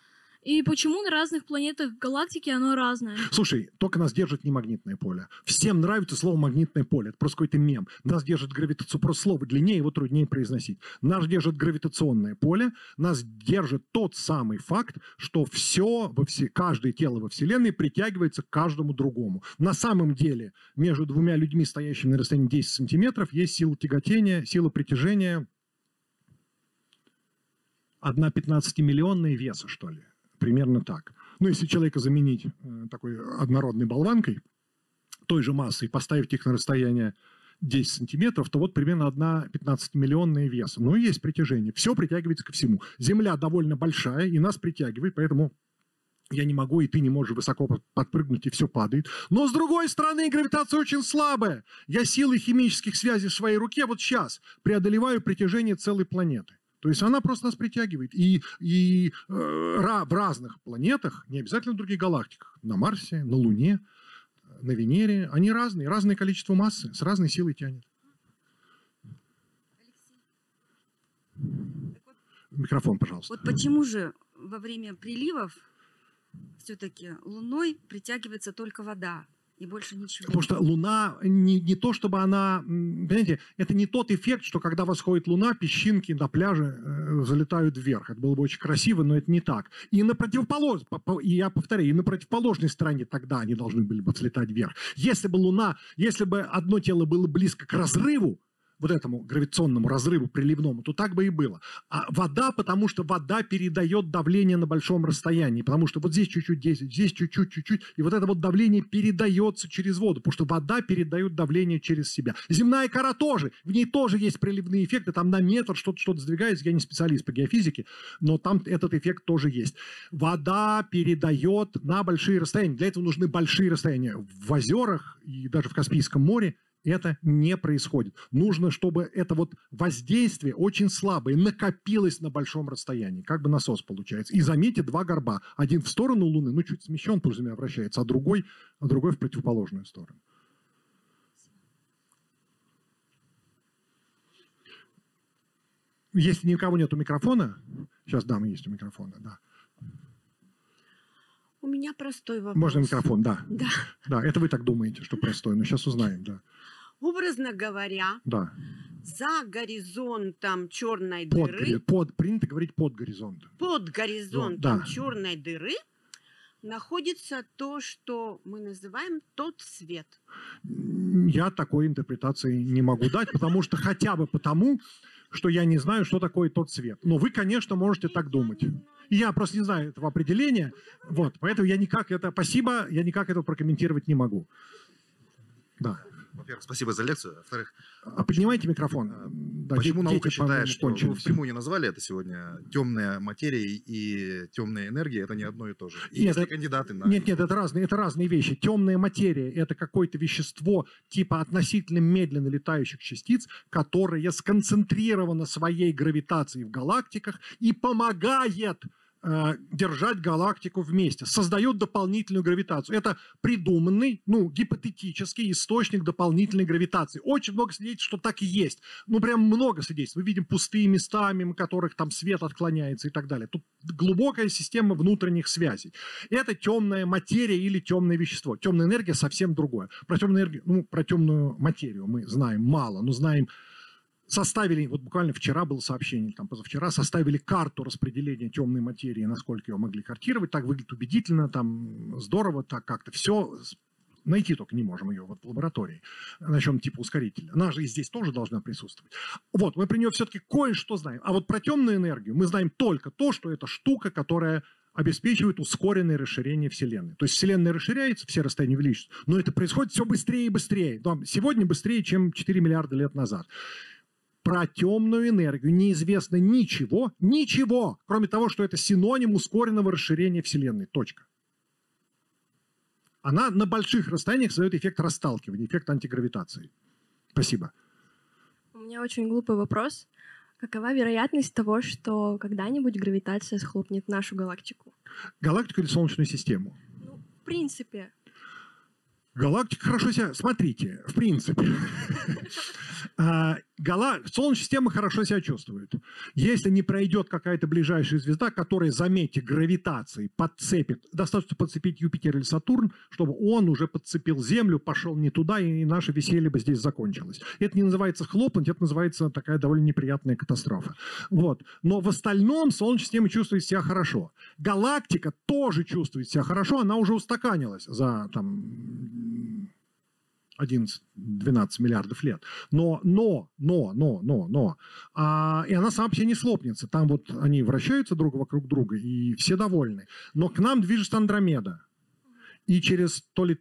И почему на разных планетах галактики оно разное? Слушай, только нас держит не магнитное поле. Всем нравится слово магнитное поле. Это просто какой-то мем. Нас держит гравитационное... Просто слово длиннее, его труднее произносить. Нас держит гравитационное поле. Нас держит тот самый факт, что все, во все, каждое тело во Вселенной притягивается к каждому другому. На самом деле между двумя людьми, стоящими на расстоянии 10 сантиметров, есть сила тяготения, сила притяжения одна 15-миллионная веса, что ли. Примерно так. Ну, если человека заменить э, такой однородной болванкой, той же массой, поставить их на расстояние 10 сантиметров, то вот примерно одна 15-миллионная веса. Ну, и есть притяжение. Все притягивается ко всему. Земля довольно большая, и нас притягивает, поэтому я не могу, и ты не можешь высоко под- подпрыгнуть, и все падает. Но с другой стороны, гравитация очень слабая. Я силой химических связей в своей руке вот сейчас преодолеваю притяжение целой планеты. То есть она просто нас притягивает. И, и э, в разных планетах, не обязательно в других галактиках, на Марсе, на Луне, на Венере, они разные, разное количество массы, с разной силой тянет. Микрофон, пожалуйста. Вот почему же во время приливов все-таки Луной притягивается только вода и больше ничего? Потому что Луна не, не то, чтобы она... Понимаете, это не тот эффект, что когда восходит Луна, песчинки на пляже э, залетают вверх. Это было бы очень красиво, но это не так. И на противоположной... Я повторяю, и на противоположной стороне тогда они должны были бы взлетать вверх. Если бы Луна... Если бы одно тело было близко к разрыву, вот этому гравитационному разрыву приливному, то так бы и было. А вода, потому что вода передает давление на большом расстоянии, потому что вот здесь чуть-чуть 10, здесь чуть-чуть, чуть-чуть, и вот это вот давление передается через воду, потому что вода передает давление через себя. Земная кора тоже, в ней тоже есть приливные эффекты, там на метр что-то что сдвигается, я не специалист по геофизике, но там этот эффект тоже есть. Вода передает на большие расстояния, для этого нужны большие расстояния. В озерах и даже в Каспийском море это не происходит. Нужно, чтобы это вот воздействие очень слабое накопилось на большом расстоянии, как бы насос получается. И заметьте, два горба. Один в сторону Луны, ну чуть смещен, по Земля вращается, а другой, а другой в противоположную сторону. Если никого нет у микрофона, сейчас дам, есть у микрофона, да. У меня простой вопрос. Можно микрофон, да. Да. Да, это вы так думаете, что простой, но сейчас узнаем, да. Образно говоря, Да. за горизонтом черной Под, дыры, под, принято говорить под горизонтом. под горизонтом да. черной дыры находится то, что мы называем тот свет. Я такой интерпретации не могу дать, потому что хотя бы потому, что я не знаю, что такое тот цвет. Но вы, конечно, можете так думать. Я просто не знаю этого определения, вот, поэтому я никак это, спасибо, я никак это прокомментировать не могу. Да. Во-первых, спасибо за лекцию. Во-вторых, А поднимайте микрофон. э, Да, почему де- наука дети, по-моему, считает, что вы кончились. впрямую не назвали это сегодня, темная материя и темная энергия, это не одно и то же. И Нет, это- кандидаты на... Нет, нет, это разные, это разные вещи. Темная материя – это какое-то вещество типа относительно медленно летающих частиц, которое сконцентрировано своей гравитацией в галактиках и помогает держать галактику вместе, создает дополнительную гравитацию. Это придуманный, ну, гипотетический источник дополнительной гравитации. Очень много свидетельств, что так и есть. Ну, прям много свидетельств. Мы видим пустые места, мимо которых там свет отклоняется и так далее. Тут глубокая система внутренних связей. Это темная материя или темное вещество. Темная энергия совсем другое. Про темную энергию, ну, про темную материю мы знаем мало, но знаем составили, вот буквально вчера было сообщение, там позавчера, составили карту распределения темной материи, насколько ее могли картировать, так выглядит убедительно, там здорово, так как-то все, найти только не можем ее вот в лаборатории, на чем типа ускорителя. Она же и здесь тоже должна присутствовать. Вот, мы про нее все-таки кое-что знаем. А вот про темную энергию мы знаем только то, что это штука, которая обеспечивает ускоренное расширение Вселенной. То есть Вселенная расширяется, все расстояния увеличиваются, но это происходит все быстрее и быстрее. Сегодня быстрее, чем 4 миллиарда лет назад про темную энергию неизвестно ничего, ничего, кроме того, что это синоним ускоренного расширения Вселенной. Точка. Она на больших расстояниях создает эффект расталкивания, эффект антигравитации. Спасибо. У меня очень глупый вопрос. Какова вероятность того, что когда-нибудь гравитация схлопнет нашу галактику? Галактику или Солнечную систему? Ну, в принципе. Галактика хорошо себя... Смотрите, в принципе. Гала... Солнечная система хорошо себя чувствует. Если не пройдет какая-то ближайшая звезда, которая, заметьте, гравитацией подцепит, достаточно подцепить Юпитер или Сатурн, чтобы он уже подцепил Землю, пошел не туда, и наше веселье бы здесь закончилось. Это не называется хлопнуть, это называется такая довольно неприятная катастрофа. Вот. Но в остальном Солнечная система чувствует себя хорошо. Галактика тоже чувствует себя хорошо, она уже устаканилась за там 11-12 миллиардов лет. Но, но, но, но, но, но. А, и она сама себе не слопнется. Там вот они вращаются друг вокруг друга, и все довольны. Но к нам движется Андромеда. И через то ли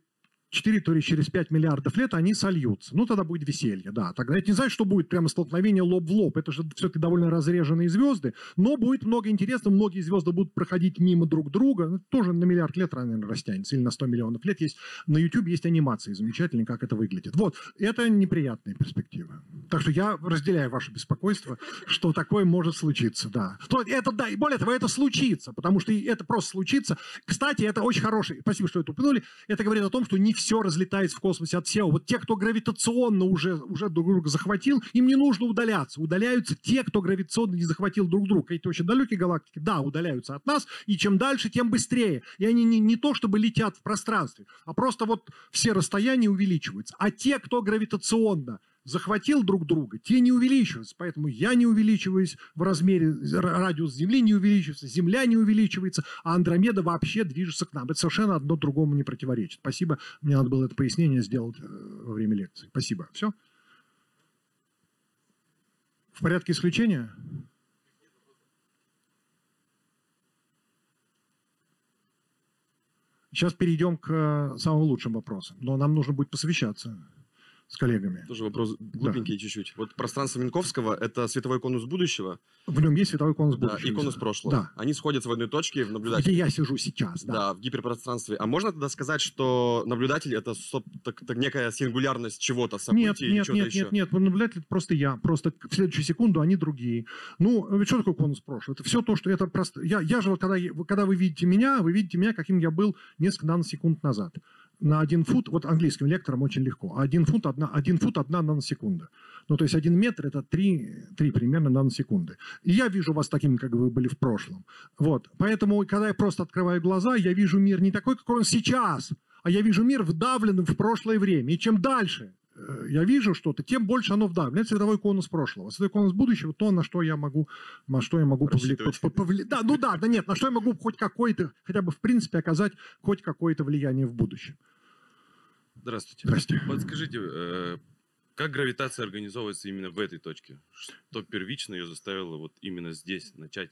4, то есть через 5 миллиардов лет они сольются. Ну, тогда будет веселье, да. Тогда это не знаю, что будет прямо столкновение лоб в лоб. Это же все-таки довольно разреженные звезды, но будет много интересного. Многие звезды будут проходить мимо друг друга. Ну, тоже на миллиард лет, наверное, растянется, или на 100 миллионов лет. Есть, на YouTube есть анимации замечательные, как это выглядит. Вот, это неприятные перспективы. Так что я разделяю ваше беспокойство, что такое может случиться, да. То это, да, и более того, это случится, потому что это просто случится. Кстати, это очень хороший, спасибо, что это упомянули, это говорит о том, что не все разлетается в космосе от SEO. Вот те, кто гравитационно уже, уже друг друга захватил, им не нужно удаляться. Удаляются те, кто гравитационно не захватил друг друга. Эти очень далекие галактики, да, удаляются от нас, и чем дальше, тем быстрее. И они не, не то, чтобы летят в пространстве, а просто вот все расстояния увеличиваются. А те, кто гравитационно захватил друг друга, те не увеличиваются. Поэтому я не увеличиваюсь в размере, радиус Земли не увеличивается, Земля не увеличивается, а Андромеда вообще движется к нам. Это совершенно одно другому не противоречит. Спасибо. Мне надо было это пояснение сделать э, во время лекции. Спасибо. Все? В порядке исключения? Сейчас перейдем к э, самым лучшим вопросам. Но нам нужно будет посовещаться с коллегами. Тоже вопрос глупенький да. чуть-чуть. Вот пространство Минковского – это световой конус будущего. В нем есть световой конус будущего. Да, и конус прошлого. Да. Они сходятся в одной точке в наблюдателе. Где я сижу сейчас, да. Да, в гиперпространстве. А можно тогда сказать, что наблюдатель – это так, так, некая сингулярность чего-то, событий нет, или нет, чего-то нет, еще? Нет, нет, нет, наблюдатель – это просто я. Просто в следующую секунду они другие. Ну, что такое конус прошлого? Это все то, что это просто... Я, я же, вот, когда, когда вы видите меня, вы видите меня, каким я был несколько наносекунд назад на один фут, вот английским лекторам очень легко, один фут одна, один фут одна наносекунда. Ну, то есть один метр это три, три примерно наносекунды. И я вижу вас таким, как вы были в прошлом. Вот. Поэтому, когда я просто открываю глаза, я вижу мир не такой, какой он сейчас, а я вижу мир вдавленным в прошлое время. И чем дальше я вижу что-то, тем больше оно вдавлено. Это световой конус прошлого. Световой конус будущего, то, на что я могу, на что я могу повлиять. Повли... Да, ну да, да нет, на что я могу хоть какое-то, хотя бы в принципе оказать хоть какое-то влияние в будущем. Здравствуйте. Здравствуйте. Подскажите, э, как гравитация организовывается именно в этой точке? Что первично ее заставило вот именно здесь начать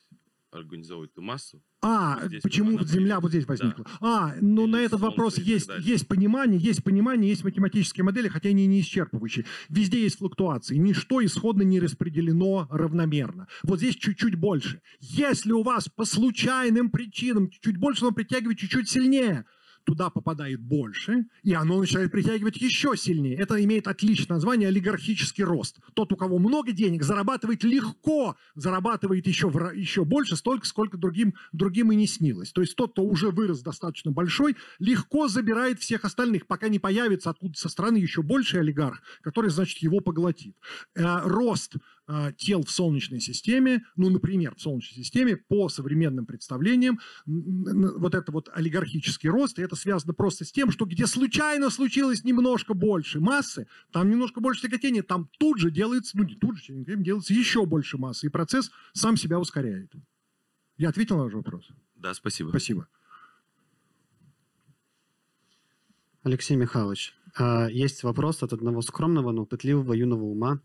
организовывать эту массу? А, здесь почему вот Земля вот здесь возникла? Да. А, ну Или на этот вопрос есть, есть понимание, есть понимание, есть математические модели, хотя они не исчерпывающие. Везде есть флуктуации. Ничто исходно не распределено равномерно. Вот здесь чуть-чуть больше. Если у вас по случайным причинам чуть-чуть больше, оно притягивает чуть-чуть сильнее – туда попадает больше, и оно начинает притягивать еще сильнее. Это имеет отличное название олигархический рост. Тот, у кого много денег, зарабатывает легко, зарабатывает еще, еще больше, столько, сколько другим, другим и не снилось. То есть тот, кто уже вырос достаточно большой, легко забирает всех остальных, пока не появится откуда со стороны еще больший олигарх, который, значит, его поглотит. Э, рост а, тел в Солнечной системе, ну, например, в Солнечной системе, по современным представлениям, вот это вот олигархический рост, и это связано просто с тем, что где случайно случилось немножко больше массы, там немножко больше тяготения, там тут же делается, ну, не тут же, делается еще больше массы, и процесс сам себя ускоряет. Я ответил на ваш вопрос? Да, спасибо. Спасибо. Алексей Михайлович, а, есть вопрос от одного скромного, но пытливого юного ума,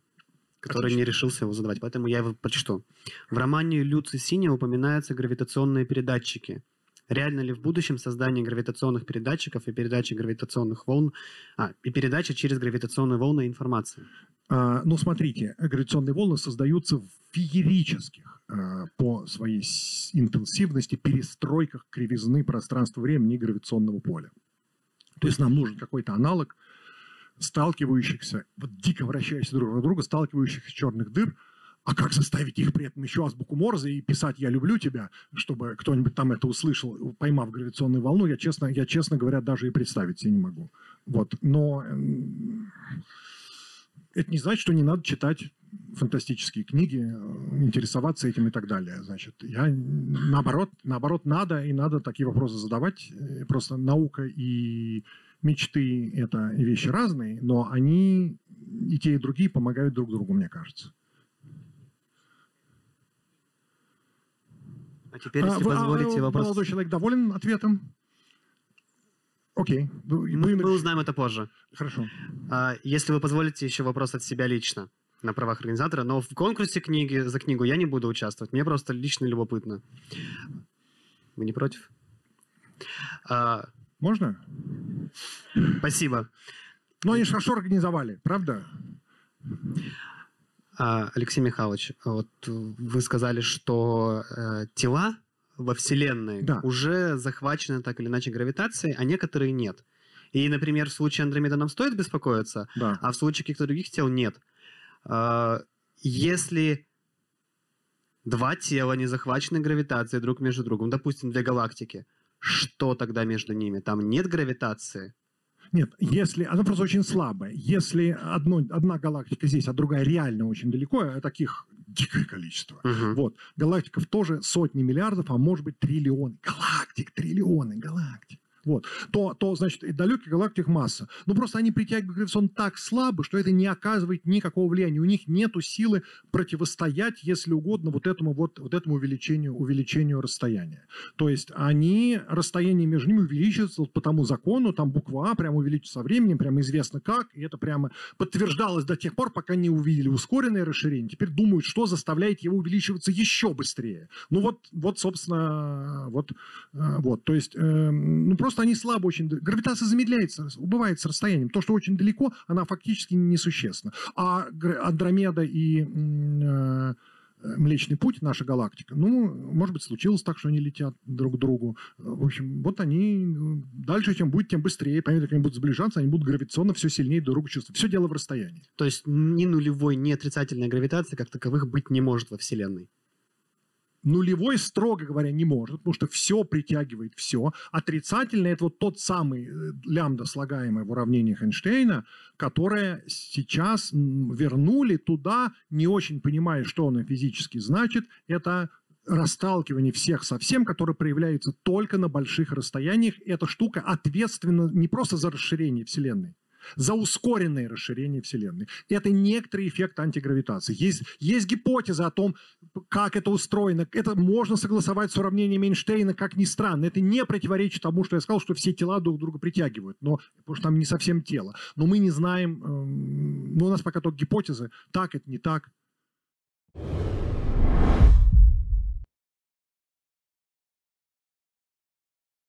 который Отлично. не решился его задавать, поэтому я его прочту. В романе Люци Синя упоминаются гравитационные передатчики. Реально ли в будущем создание гравитационных передатчиков и передачи гравитационных волн, а, и передача через гравитационные волны информации? А, ну, смотрите, гравитационные волны создаются в феерических а, по своей интенсивности перестройках кривизны пространства-времени и гравитационного поля. То есть нам нужен какой-то аналог сталкивающихся, вот дико вращающихся друг от друга, сталкивающихся черных дыр, а как заставить их при этом еще азбуку Морзе и писать «я люблю тебя», чтобы кто-нибудь там это услышал, поймав гравитационную волну, я, честно, я, честно говоря, даже и представить себе не могу. Вот. Но это не значит, что не надо читать фантастические книги, интересоваться этим и так далее. Значит, я наоборот, наоборот надо и надо такие вопросы задавать. Просто наука и мечты – это вещи разные, но они и те, и другие помогают друг другу, мне кажется. А теперь, если а, позволите, а, вопрос... Молодой человек доволен ответом? Окей. Мы, мы узнаем это позже. Хорошо. А, если вы позволите, еще вопрос от себя лично на правах организатора, но в конкурсе книги за книгу я не буду участвовать. Мне просто лично любопытно. Вы не против? А, Можно? Спасибо. Ну, они же хорошо организовали, правда? А, Алексей Михайлович, вот вы сказали, что э, тела во Вселенной Да. уже захвачены так или иначе гравитацией, а некоторые нет. И, например, в случае Андромеда нам стоит беспокоиться, Да. а в случае каких-то других тел нет. А, Если два тела не захвачены гравитацией друг между другом, допустим, две галактики, что тогда между ними? Там нет гравитации? Нет, если она просто очень слабая. Если одно, одна галактика здесь, а другая реально очень далеко, а таких дикое количество. Мгм. Вот. Галактиков тоже сотни миллиардов, а может быть триллионы. Галактик, триллионы галактик. Вот. То, то, значит, и далеких галактик масса. Но просто они притягивают гравитационно так слабо, что это не оказывает никакого влияния. У них нет силы противостоять, если угодно, вот этому, вот, вот этому увеличению, увеличению расстояния. То есть они, расстояние между ними увеличивается по тому закону, там буква А прямо увеличится со временем, прямо известно как, и это прямо подтверждалось до тех пор, пока не увидели ускоренное расширение. Теперь думают, что заставляет его увеличиваться еще быстрее. Ну вот, вот собственно, вот, э, вот. То есть, э, ну просто они слабо очень... Гравитация замедляется, убывает с расстоянием. То, что очень далеко, она фактически несущественна. А Андромеда и э, Млечный Путь, наша галактика, ну, может быть, случилось так, что они летят друг к другу. В общем, вот они э, дальше, чем будет, тем быстрее. По мере, как они будут сближаться, они будут гравитационно все сильнее друг друга чувствовать. Все дело в расстоянии. То есть ни нулевой, ни отрицательной гравитации как таковых быть не может во Вселенной. Нулевой, строго говоря, не может, потому что все притягивает все. Отрицательный – это вот тот самый э, лямбда, слагаемый в уравнениях Эйнштейна, которое сейчас вернули туда, не очень понимая, что оно физически значит. Это расталкивание всех со всем, которое проявляется только на больших расстояниях. Эта штука ответственна не просто за расширение Вселенной, за ускоренное расширение Вселенной. Это некоторый эффект антигравитации. Есть, есть гипотеза о том, как это устроено. Это можно согласовать с уравнением Эйнштейна, как ни странно. Это не противоречит тому, что я сказал, что все тела друг друга притягивают. Но, потому что там не совсем тело. Но мы не знаем, эм, ну, у нас пока только гипотезы, так это не так.